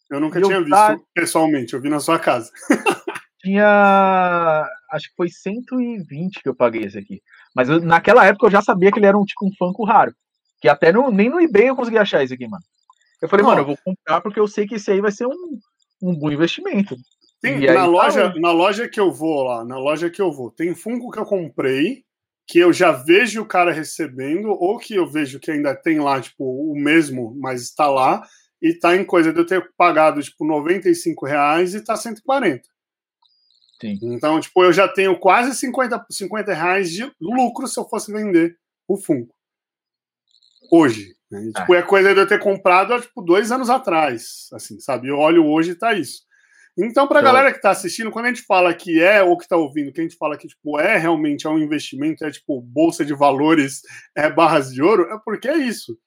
Eu nunca E eu tinha visto tá- pessoalmente, eu vi na sua casa. Tinha. Acho que foi 120 que eu paguei esse aqui. Mas eu- naquela época eu já sabia que ele era um tipo um Funko raro. Que até no, nem no eBay eu consegui achar esse aqui, mano. Eu falei, Não. mano, eu vou comprar porque eu sei que esse aí vai ser um, um bom investimento. Aí na, tá loja, aí. na loja que eu vou lá, na loja que eu vou, tem Funko que eu comprei, que eu já vejo o cara recebendo, ou que eu vejo que ainda tem lá, tipo, o mesmo, mas está lá, e tá em coisa de eu ter pagado, tipo, 95 reais e tá 140. Sim. Então, tipo, eu já tenho quase 50, 50 reais de lucro se eu fosse vender o Funko. Hoje. Né? E, tipo, é coisa de eu ter comprado há, tipo, dois anos atrás. Assim, sabe? Eu olho hoje e tá isso. Então, pra Então- galera que tá assistindo, quando a gente fala que é, ou que tá ouvindo, que a gente fala que, tipo, é realmente é um investimento, é, tipo, bolsa de valores, é barras de ouro, é porque é isso.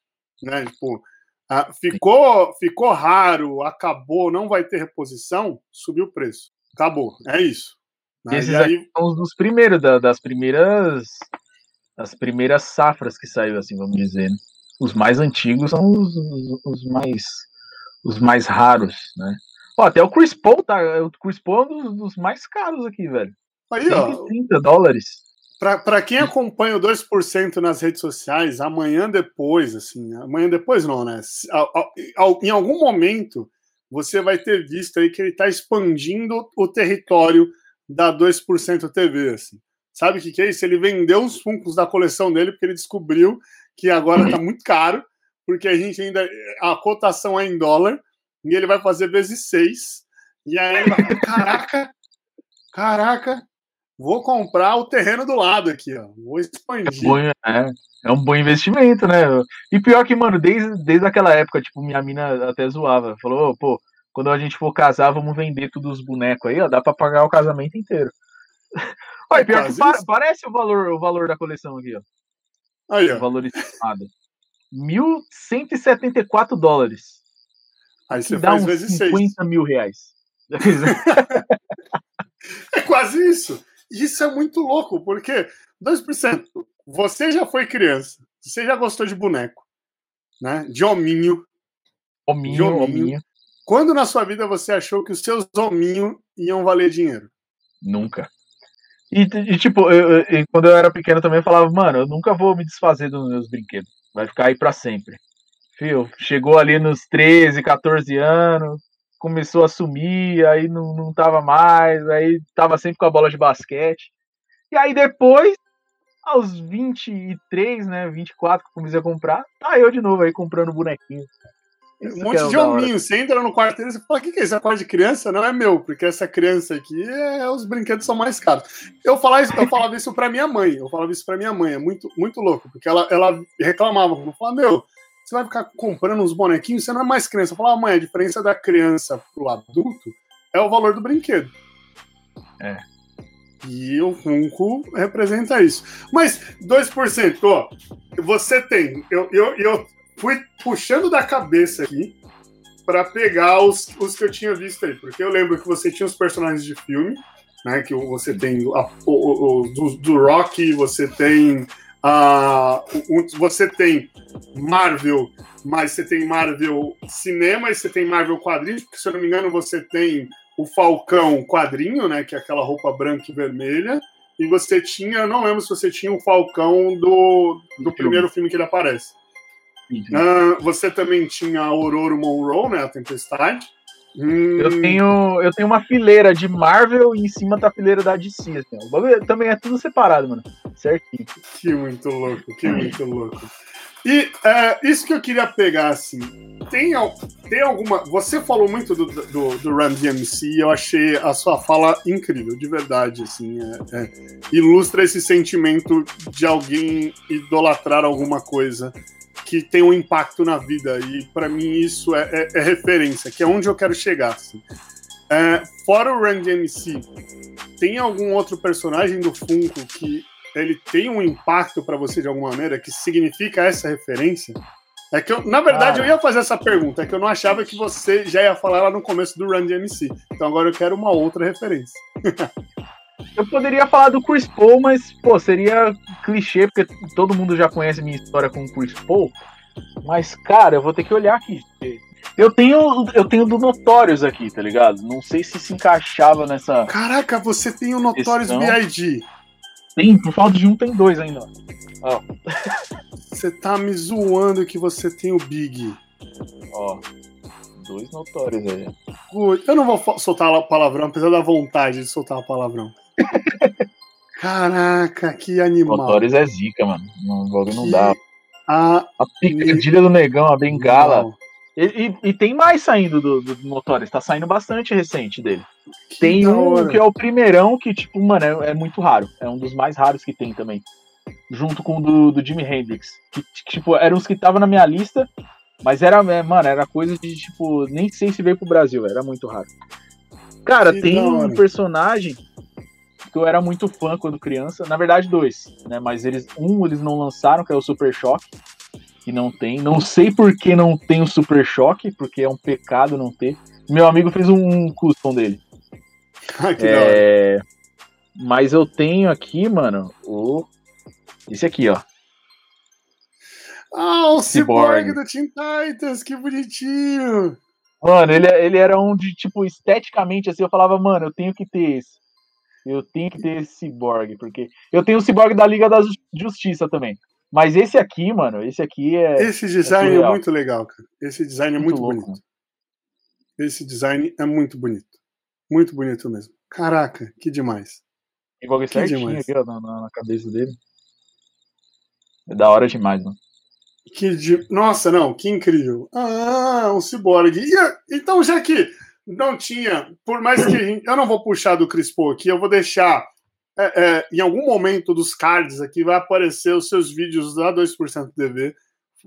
Né? Tipo, ah, ficou, ficou raro, acabou, não vai ter reposição, subiu o preço. Acabou. É isso. E Né? esses E aí, são os dos primeiros, da- das primeiras. Das primeiras safras que saiu, assim, vamos dizer. né? Os mais antigos são os, os, os mais. Os mais raros, né? Ó, até o Chris Paul, tá? O Chris Paul é um dos, dos mais caros aqui, velho. aí ó, 130 dólares. Pra, pra quem acompanha o 2% nas redes sociais, amanhã depois, assim, amanhã depois não, né? Em algum momento você vai ter visto aí que ele tá expandindo o território da 2% TV, assim. Sabe o que, que é isso? Ele vendeu os funcos da coleção dele porque ele descobriu que agora tá muito caro, porque a gente ainda. A cotação é em dólar, e ele vai fazer vezes 6. E aí ele vai falar, caraca, caraca, vou comprar o terreno do lado aqui, ó. Vou expandir. Bom, é, é um bom investimento, né? E pior que, mano, desde, desde aquela época, tipo, minha mina até zoava. Falou, "Ô, pô, quando a gente for casar, vamos vender todos os bonecos aí, ó. Dá pra pagar o casamento inteiro. Olha, É pior que pa- parece o valor, o valor da coleção aqui, ó. Aí, O ó. valor estimado. 1.174 dólares. Aí você dá faz uns vezes 6. 50 mil reais. É quase isso. Isso é muito louco, porque 2%. Você já foi criança. Você já gostou de boneco, né? De hominho. Hominho, Jominho. hominho. Quando na sua vida você achou que os seus hominhos iam valer dinheiro? Nunca. E, e, tipo, eu- eu- quando eu era pequeno também eu falava, mano, eu nunca vou me desfazer dos meus brinquedos. Vai ficar aí pra sempre. Fio, chegou ali nos 13, 14 anos, começou a sumir, aí não, não tava mais, aí tava sempre com a bola de basquete. E aí depois, aos 23, né, 24 que eu comecei a comprar, tá eu de novo aí comprando bonequinho. Isso Um monte é de hominho. Você entra no quarto dele e fala: o que, que é isso? É quarto de criança? Não é meu, porque essa criança aqui, é, os brinquedos são mais caros. Eu falava isso, eu falava isso pra minha mãe. Eu falava isso pra minha mãe. É muito, muito louco, porque ela, ela reclamava. Eu falava: meu, você vai ficar comprando uns bonequinhos, você não é mais criança. Fala, ah, mãe, a diferença da criança pro adulto é o valor do brinquedo. É. E o Funko representa isso. Mas 2%, ó, você tem. Eu, eu, eu fui puxando da cabeça aqui para pegar os, os que eu tinha visto aí. Porque eu lembro que você tinha os personagens de filme, né? Que você tem a, o, o, do, do Rock, você tem. A você tem Marvel, mas você tem Marvel cinema e você tem Marvel quadrinhos, porque se eu não me engano você tem o Falcão quadrinho, né? Que é aquela roupa branca e vermelha. E você tinha, não lembro se você tinha o Falcão do, do primeiro filme que ele aparece. Uh, você também tinha a Aurora Monroe, né? A Tempestade. Hum... Eu, tenho, eu tenho uma fileira de Marvel e em cima tá a fileira da DC. Assim, o bagulho também é tudo separado, mano. Certinho. Que muito louco, que muito louco. E é, isso que eu queria pegar, assim, tem, tem alguma. Você falou muito do, do, do Run DMC e eu achei a sua fala incrível, de verdade, assim. É, é, ilustra esse sentimento de alguém idolatrar alguma coisa que tem um impacto na vida. E para mim isso é, é, é, referência, que é onde eu quero chegar. Assim. É, fora o Run DMC, tem algum outro personagem do Funko que ele tem um impacto para você de alguma maneira que significa essa referência? É que eu, na verdade, eu ia fazer essa pergunta, é que eu não achava que você já ia falar lá no começo do Run DMC. Então agora eu quero uma outra referência. eu poderia falar do Chris Paul, mas, pô, seria clichê, porque todo mundo já conhece minha história com o Chris Paul. Mas, cara, eu vou ter que olhar aqui. Eu tenho, eu tenho do Notorious aqui, tá ligado? Não sei se se encaixava nessa. Caraca, você tem o Notorious B.I.G. Tem, por falta de um tem dois ainda. Ó. Você tá me zoando que você tem o Big. Ó. Dois notórios aí. Eu não vou soltar palavrão, apesar da vontade de soltar palavrão. Caraca, que animal. Notórios é zica, mano. Não, não dá. A, a picadilha do negão, a bengala. Não. E, e, e, tem mais saindo do, do Notorious, tá saindo bastante recente dele. Que tem um que é o primeirão, que, tipo, mano, é, é, muito raro. É um dos mais raros que tem também. Junto com o do, do Jimi Hendrix. Que, tipo, eram os que estavam na minha lista, mas era, é, mano, era coisa de, tipo, nem sei se veio pro Brasil, era muito raro. Cara, que tem um personagem que eu era muito fã quando criança. Na verdade, dois, né? Mas eles, um eles não lançaram, que é o Super Choque que não tem. Não sei por que não tem o Super Choque, porque é um pecado não ter. Meu amigo fez um custom dele. Que é... Mas eu tenho aqui, mano, o. Esse aqui, ó. Ah, o Cyborg, do Teen Titans, que bonitinho! Mano, ele, ele era um de, tipo, esteticamente, assim, eu falava, mano, eu tenho que ter esse. Eu tenho que ter esse Cyborg, porque eu tenho o Cyborg da Liga da Justiça também. Mas esse aqui, mano, esse aqui é. Esse design é, é muito legal, cara. Esse design é muito, muito bonito. Esse design é muito bonito. Muito bonito mesmo. Caraca, que demais. Igual que certinho aqui, ó, na, na, cabeça dele. É da hora demais, mano. Que de... Nossa, não, que incrível. Ah, um ciborgue. Então, já que não tinha, por mais que eu não vou puxar do Crispo aqui, eu vou deixar é, é, em algum momento dos cards aqui vai aparecer os seus vídeos da 2% TV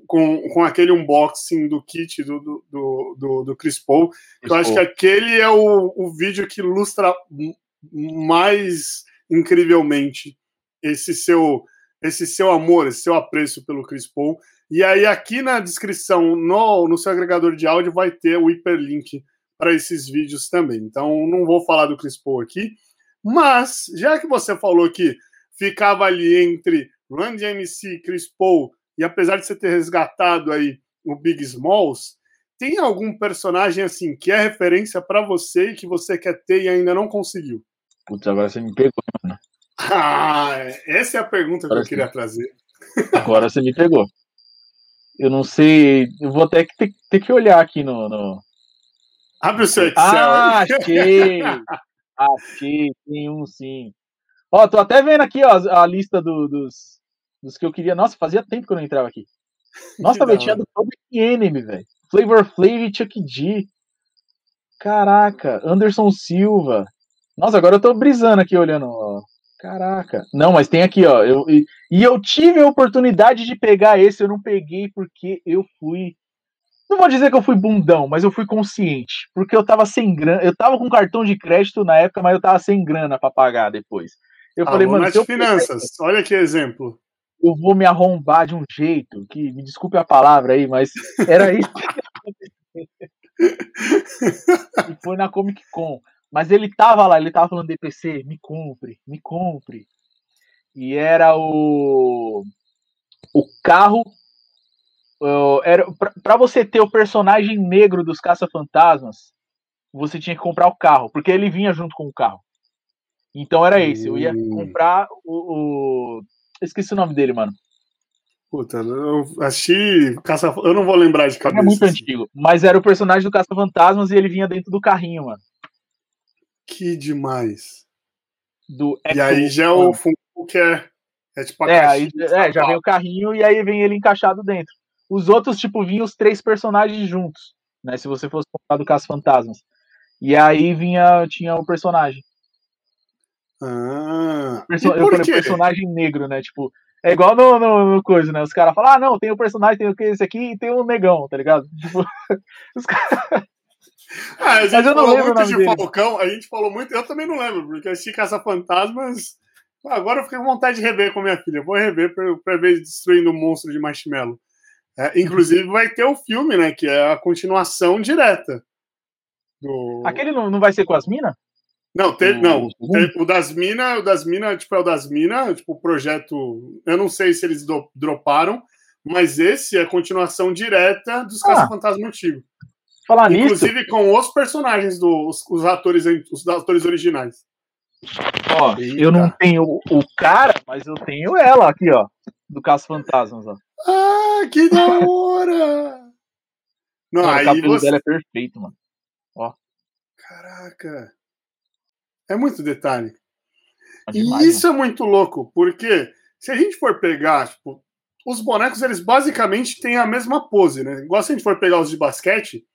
com, com aquele unboxing do kit do, do, do, do, do Chris Paul. Chris eu acho que aquele é o, o vídeo que ilustra mais incrivelmente esse seu esse seu amor, esse seu apreço pelo Chris Paul. E aí aqui na descrição, no, no seu agregador de áudio, vai ter o hiperlink para esses vídeos também. Então não vou falar do Chris Paul aqui, mas, já que você falou que ficava ali entre Run DMC, Chris Paul, e apesar de você ter resgatado aí o Big Smalls, tem algum personagem assim que é referência para você e que você quer ter e ainda não conseguiu? Putz, agora você me pegou, mano. Ah, essa é a pergunta agora que eu queria trazer. Agora você me pegou. Eu não sei, eu vou até ter, ter que olhar aqui no, no... Abre o seu Excel. Ah, achei! Achei, tem um sim. Ó, tô até vendo aqui ó, a lista do, dos, dos que eu queria. Nossa, fazia tempo que eu não entrava aqui. Nossa, velho, tinha do Public Enemy, velho. Flavor Flav e Chuck D. Caraca, Anderson Silva. Nossa, agora eu tô brisando aqui olhando. Ó. Caraca. Não, mas tem aqui, ó. Eu, e, e eu tive a oportunidade de pegar esse, eu não peguei porque eu fui. Não vou dizer que eu fui bundão, mas eu fui consciente. Porque eu tava sem grana. Eu tava com cartão de crédito na época, mas eu tava sem grana para pagar depois. Eu Ah, falei, mano, se eu finanças, olha que exemplo. eu vou me arrombar de um jeito que, me desculpe a palavra aí, mas era isso. e foi na Comic Con. Mas ele tava lá, ele tava falando DPC, me compre, me compre. E era o o carro era para você ter o personagem negro dos caça-fantasmas, você tinha que comprar o carro, porque ele vinha junto com o carro. Então era esse, eu ia comprar o, o... esqueci o nome dele, mano. Puta, eu assisti Caça. Eu não vou lembrar de Ele cabeça. é muito assim. antigo. Mas era o personagem do Caça-Fantasmas e ele vinha dentro do carrinho, mano. Que demais. Do E aí já é o Funko que é. É tipo a É, aí, é, já vem o carrinho e aí vem ele encaixado dentro. Os outros, tipo, vinham os três personagens juntos, né? Se você fosse comprar do Caça-Fantasmas. E aí vinha, tinha o personagem. Ah, eu falei personagem negro, né? Tipo, é igual no, no, no coisa, né? Os caras falam, ah, não, tem o personagem, tem o que esse aqui e tem o negão, tá ligado? Tipo, os caras- Ah, a gente Mas eu não falou muito de dele. Falcão, a gente falou muito, eu também não lembro, porque assisti Caça-Fantasmas. Agora eu fiquei com vontade de rever com minha filha. Vou rever pra, pra ver destruindo o monstro de marshmallow. É, inclusive, vai ter o filme, né? Que é a continuação direta. Do... Aquele não, não vai ser com as minas? Não, teve, o- não. Teve- o das minas, o das minas, tipo, é o das minas, tipo, o projeto. Eu não sei se eles do- droparam, mas esse é a continuação direta dos Ah. Caça-Fantasma antigos. Falar nisso, Inclusive com os personagens dos os atores, os atores originais. ó, Eita. eu não tenho o cara, mas eu tenho ela aqui, ó. Do Caça-Fantasmas, ó. Ah, que da hora! Não, Mano, o aí cabelo você. dela é perfeito, mano. Caraca. É muito detalhe. É E demais, isso é muito louco, porque se a gente for pegar, tipo, os bonecos, eles basicamente têm a mesma pose, né? Igual se a gente for pegar os de basquete,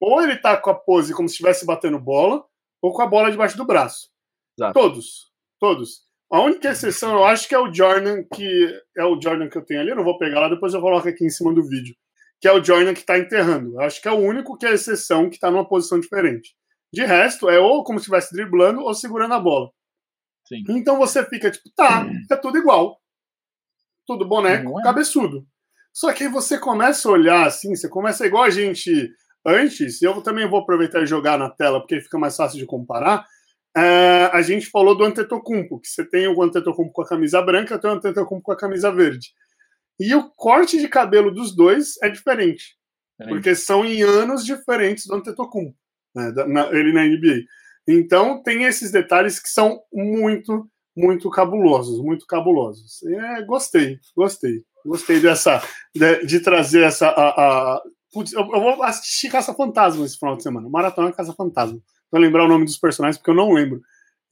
ou ele tá com a pose como se estivesse batendo bola, ou com a bola debaixo do braço. Exato. Todos. Todos. A única exceção, eu acho que é o Jordan, que é o Jordan que eu tenho ali, eu não vou pegar lá, depois eu coloco aqui em cima do vídeo. Que é o Jordan que tá enterrando. Eu acho que é o único que é exceção, que tá numa posição diferente. De resto, é ou como se estivesse driblando ou segurando a bola. Sim. Então você fica tipo, tá, é tudo igual. Tudo boneco, é? cabeçudo. Só que aí você começa a olhar assim, você começa igual a gente antes, eu também vou aproveitar e jogar na tela, porque fica mais fácil de comparar. É, a gente falou do Antetokounmpo, que você tem o Antetokounmpo com a camisa branca, tem o Antetokounmpo com a camisa verde. E o corte de cabelo dos dois é diferente, Peraí. porque são em anos diferentes do Antetokounmpo, né, na- ele na NBA. Então tem esses detalhes que são muito, muito cabulosos, muito cabulosos. É, gostei, gostei, gostei dessa de, de trazer essa a, a- putz, eu, eu vou assistir Caça Fantasma esse final de semana. Maratona Caça Fantasma. Pra lembrar o nome dos personagens porque eu não lembro.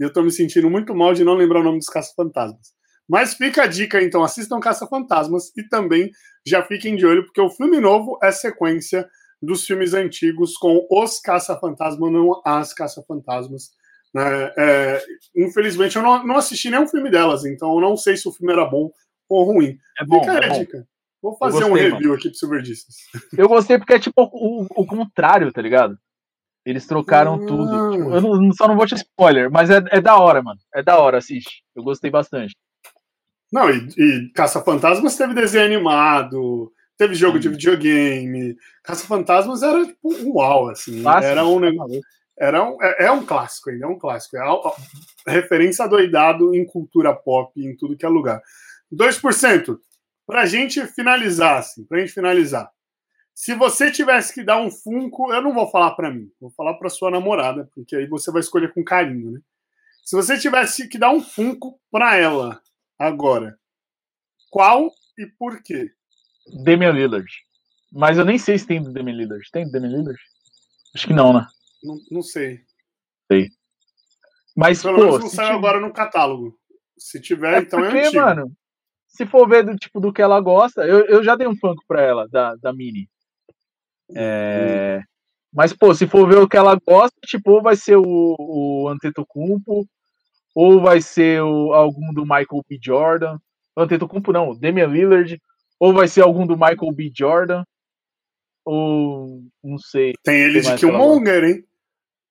E eu tô me sentindo muito mal de não lembrar o nome dos Caça Fantasmas. Mas fica a dica, então, assistam Caça Fantasmas e também já fiquem de olho, porque o filme novo é sequência dos filmes antigos com os Caça-Fantasmas, não as Caça-Fantasmas. né? É, infelizmente, eu não, não assisti nenhum filme delas, então eu não sei se o filme era bom ou ruim. É bom, Fica aí é a bom. dica. Vou fazer um gostei, review aqui pro Silverdices. Eu gostei porque é tipo o, o contrário, tá ligado? Eles trocaram Ah. tudo. Tipo, eu não- só não vou te spoiler, mas é, é da hora, mano. É da hora, assiste. Eu gostei bastante. Não, e, e Caça-Fantasmas teve desenho animado, teve jogo de Sim. videogame. Caça-Fantasmas era tipo um uau, assim. Clássico, Era um tá negócio. Era um, é, é um clássico ainda, é um clássico. É a- a- referência doidado em cultura pop, em tudo que é lugar. 2%. Pra gente finalizar, assim, pra gente finalizar. Se você tivesse que dar um Funko, eu não vou falar pra mim, vou falar pra sua namorada, porque aí você vai escolher com carinho, né? Se você tivesse que dar um Funko pra ela agora, qual e por quê? Damian Lillard. Mas eu nem sei se tem do Damian Lillard. Tem do Damian Lillard? Acho que não, né? Não, não sei. Mas, Pelo pô, menos não saiu tiver- agora no catálogo. Se tiver, É então porque, é antigo. mano, se for ver do tipo do que ela gosta, eu, eu já dei um Funko pra ela, da, da Mini. É, Mas, pô, se for ver o que ela gosta, tipo, vai ser o, o Antetokounmpo, ou vai ser o, algum do Michael B. Jordan. Antetokounmpo não, Damian Lillard, ou vai ser algum do Michael B. Jordan, ou não sei. Tem ele de Killmonger, hein?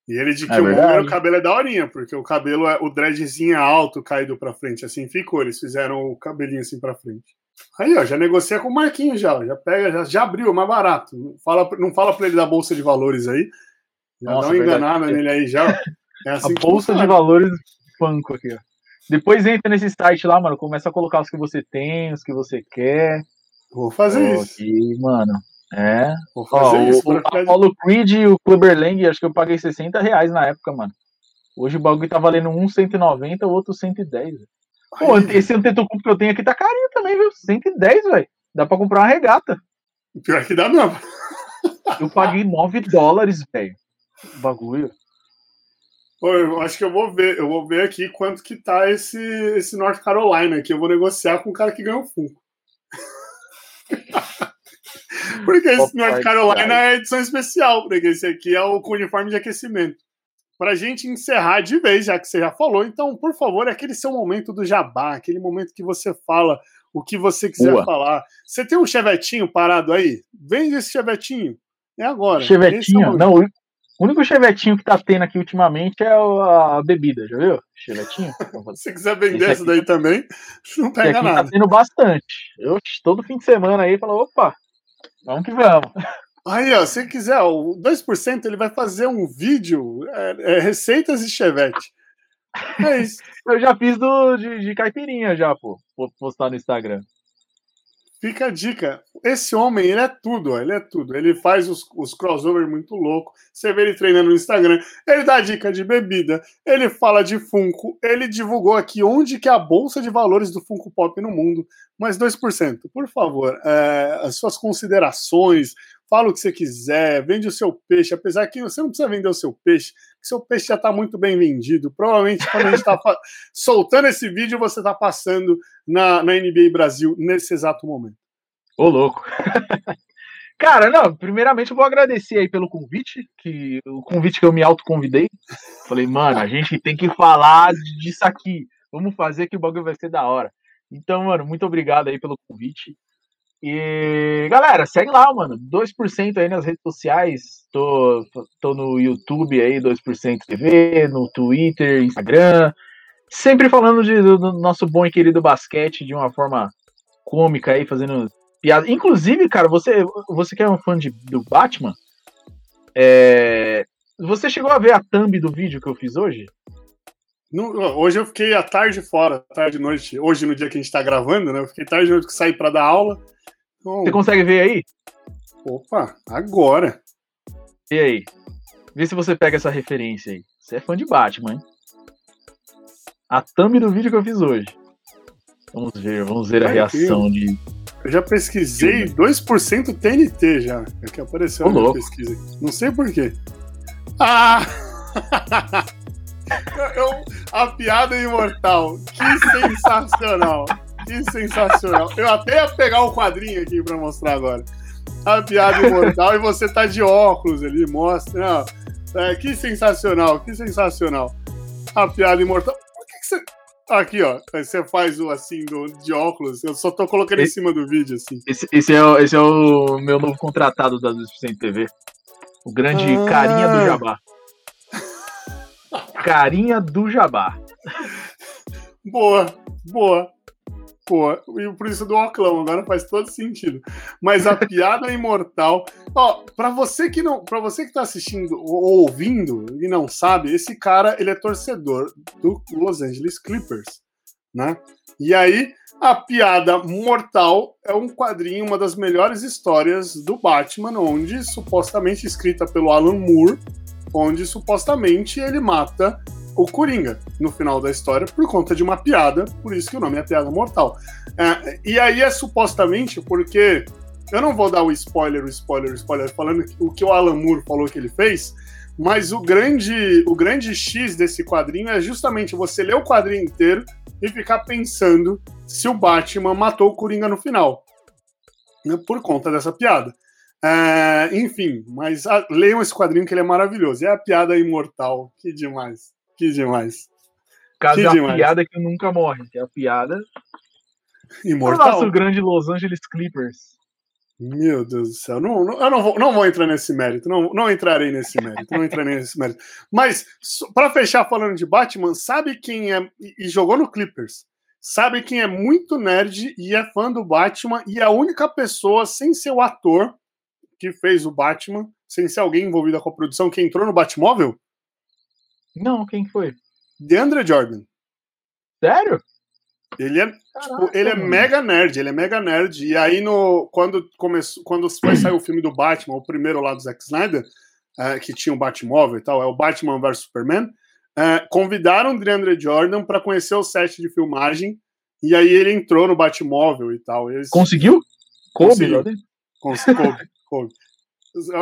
E ele de é Killmonger, o cabelo é daorinha, porque o cabelo, é, o dreadzinho é alto, caído pra frente, assim ficou. Eles fizeram o cabelinho assim pra frente. Aí, ó, já negocia com o Marquinhos já, já pega, já, já abriu, mais barato. Não fala, não fala pra ele da Bolsa de Valores aí. Já Nossa, dá uma enganada nele aí já. É assim a Bolsa de Valores banco aqui, ó. Depois entra nesse site lá, mano, começa a colocar os que você tem, os que você quer. Vou fazer isso. Aqui, mano. É. Vou fazer Ó, isso. O, o Apollo Creed e o Clubber Lang, acho que eu paguei 60 reais na época, mano. Hoje o bagulho tá valendo um 190, o outro 110. Pô, esse Antetokounmpo que eu tenho aqui tá carinho também, viu? 110, velho. Dá pra comprar uma regata. Pior que dá mesmo. Eu paguei 9 dólares, velho. Bagulho. Eu acho que eu vou ver, eu vou ver aqui quanto que tá esse, esse North Carolina aqui. Eu vou negociar com o cara que ganhou o Funko. porque esse North Carolina é edição especial, porque esse aqui é o com uniforme de aquecimento. Pra gente encerrar de vez, já que você já falou, então, por favor, é aquele seu momento do jabá, aquele momento que você fala o que você quiser Boa. falar. Você tem um chevetinho parado aí? Vende esse chevetinho. É agora. Chevetinho? É não, o único chevetinho que tá tendo aqui ultimamente é a bebida, já viu? Chevetinho. Se quiser vender essa daí tá... também, não pega tá nada. Tá tendo bastante. Eu todo fim de semana aí falo, opa, vamos que vamos. Aí, ó, se quiser, o 2% ele vai fazer um vídeo, é, é, receitas de chevette. É isso. Eu já fiz do, de, de caipirinha já, pô, vou postar no Instagram. Fica a dica. Esse homem, ele é tudo, ó, ele é tudo. Ele faz os, os crossover muito louco. Você vê ele treinando no Instagram. Ele dá dica de bebida. Ele fala de Funko. Ele divulgou aqui onde que é a bolsa de valores do Funko Pop no mundo. Mais 2%. Por favor, é, as suas considerações. Fala o que você quiser. Vende o seu peixe. Apesar que você não precisa vender o seu peixe. Seu peixe já está muito bem vendido. Provavelmente, quando a gente está soltando esse vídeo, você está passando na, na NBA Brasil nesse exato momento. Ô, louco. Cara, não, primeiramente eu vou agradecer aí pelo convite, que o convite que eu me autoconvidei. Falei, mano, a gente tem que falar disso aqui. Vamos fazer que o bagulho vai ser da hora. Então, mano, muito obrigado aí pelo convite. E galera, segue lá, mano. 2% aí nas redes sociais. Tô, tô no YouTube aí, 2% TV, no Twitter, Instagram. Sempre falando de, do, do nosso bom e querido basquete de uma forma cômica aí, fazendo piada. Inclusive, cara, você, você que é um fã de, do Batman, é, você chegou a ver a thumb do vídeo que eu fiz hoje? hoje eu fiquei à tarde fora, tarde e noite. Hoje, no dia que a gente tá gravando, né? Eu fiquei tarde e noite que saí pra dar aula. Então... Você consegue ver aí? Opa, agora. E aí? Vê se você pega essa referência aí. Você é fã de Batman, hein? A thumb do vídeo que eu fiz hoje. Vamos ver, vamos ver a reação de eu já pesquisei 2% TNT já. É que apareceu na pesquisa. Não sei porquê. Ah! Eu, a piada imortal. Que sensacional. Que sensacional. Eu até ia pegar o quadrinho aqui pra mostrar agora. A piada imortal e você tá de óculos ali, mostra. Não, é, que sensacional, que sensacional. A piada imortal. Por que, que você. Aqui, ó. Você faz o assim do, de óculos. Eu só tô colocando esse, em cima do vídeo, assim. Esse, esse, é, o, esse é o meu novo contratado da 2% TV. O grande ah. carinha do Jabá. carinha do Jabá. Boa, boa. Pô, e por isso do Oclão, agora faz todo sentido. Mas a piada imortal. Ó, para você que não, para você que tá assistindo ou ouvindo e não sabe, esse cara, ele é torcedor do Los Angeles Clippers, né? E aí, a piada mortal é um quadrinho, uma das melhores histórias do Batman, onde supostamente escrita pelo Alan Moore, onde supostamente ele mata o Coringa no final da história por conta de uma piada, por isso que o nome é Piada Mortal. É, e aí é supostamente porque. Eu não vou dar o spoiler, o spoiler, o spoiler, falando o que o Alan Moore falou que ele fez, mas o grande, o grande X desse quadrinho é justamente você ler o quadrinho inteiro e ficar pensando se o Batman matou o Coringa no final. Né, por conta dessa piada. É, enfim, mas a, leiam esse quadrinho que ele é maravilhoso. É a piada imortal. Que demais. Que demais. caso que é demais. a piada que nunca morre, que é a piada. Imortal. O nosso grande Los Angeles Clippers. Meu Deus do céu, não, não, eu não vou, não vou entrar nesse mérito, não, não entrarei nesse mérito, não entrarei nesse mérito. Mas, para fechar falando de Batman, sabe quem é, e jogou no Clippers, sabe quem é muito nerd e é fã do Batman, e é a única pessoa, sem ser o ator que fez o Batman, sem ser alguém envolvido com a produção, que entrou no Batmóvel? Não, quem foi? DeAndre Jordan. Sério? Ele é, Caraca, tipo, ele é mega nerd, ele é mega nerd. E aí, no, quando, começou, quando foi sair o filme do Batman, o primeiro lá do Zack Snyder, é, que tinha o Batmóvel e tal, é o Batman vs Superman, é, convidaram o DeAndre Jordan para conhecer o set de filmagem. E aí ele entrou no Batmóvel e tal. Eles... Conseguiu? Coube, Conseguiu. Coube.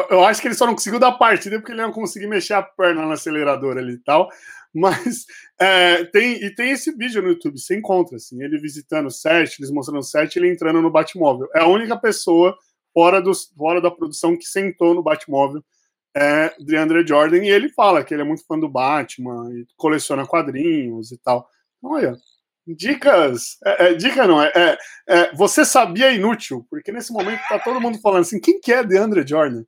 Eu acho que ele só não conseguiu dar partida porque ele não conseguiu mexer a perna no acelerador ali e tal. Mas é, tem, e tem esse vídeo no YouTube, você encontra, assim, ele visitando o set, eles mostrando o set, ele entrando no Batmóvel. É a única pessoa fora, do, fora da produção que sentou no Batmóvel, é DeAndre Jordan, e ele fala que ele é muito fã do Batman, e coleciona quadrinhos e tal. Olha, dicas, é, é, dica não, é, é, é, você sabia inútil, porque nesse momento tá todo mundo falando assim, quem que é DeAndre Jordan?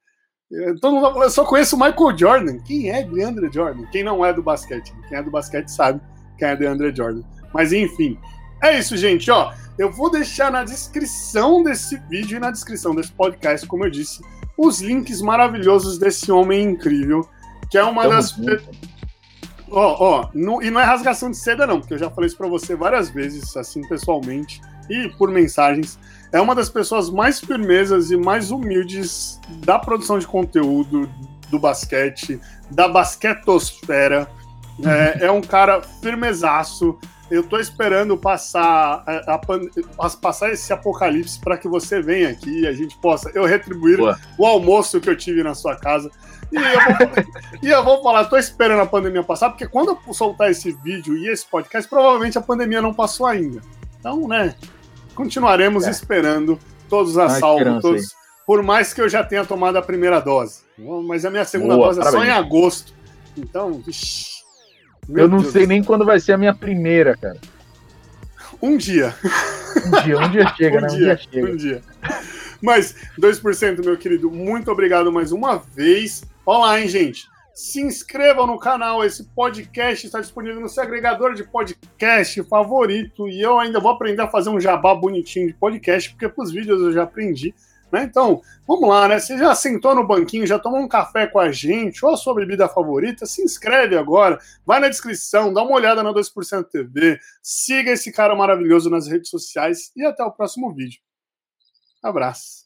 Todo mundo eu só conheço o Michael Jordan. Quem é DeAndre Jordan? Quem não é do basquete? Quem é do basquete sabe quem é DeAndre Jordan. Mas enfim, é isso, gente. Ó, eu vou deixar na descrição desse vídeo e na descrição desse podcast, como eu disse, os links maravilhosos desse homem incrível, que é uma Tamo das. Ó, ó, no... e não é rasgação de seda, não, porque eu já falei isso pra você várias vezes, assim, pessoalmente e por mensagens é uma das pessoas mais firmezas e mais humildes da produção de conteúdo do basquete, da basquetosfera. É, é um cara firmezaço. Eu tô esperando passar, a, a, passar esse apocalipse para que você venha aqui e a gente possa eu retribuir Boa. o almoço que eu tive na sua casa. E eu, vou, e eu vou falar, tô esperando a pandemia passar, porque quando eu soltar esse vídeo e esse podcast, provavelmente a pandemia não passou ainda. Então, né, continuaremos é. esperando todos a salvo, todos, por mais que eu já tenha tomado a primeira dose. Mas a minha segunda Boa, dose é só em agosto. Então, vixi, eu não Deus sei Deus. nem quando vai ser a minha primeira, cara. Um dia. Um dia, um dia chega, um né? Dia, um dia chega. Um dia. Mas, 2%, meu querido, muito obrigado mais uma vez. Olá, hein, gente? Se inscrevam no canal, esse podcast está disponível no seu agregador de podcast favorito. E eu ainda vou aprender a fazer um jabá bonitinho de podcast, porque para os vídeos eu já aprendi. Né? Então, vamos lá, né? Você já sentou no banquinho, já tomou um café com a gente, ou a sua bebida favorita, se inscreve agora, vai na descrição, dá uma olhada na 2% TV, siga esse cara maravilhoso nas redes sociais e até o próximo vídeo. Abraço.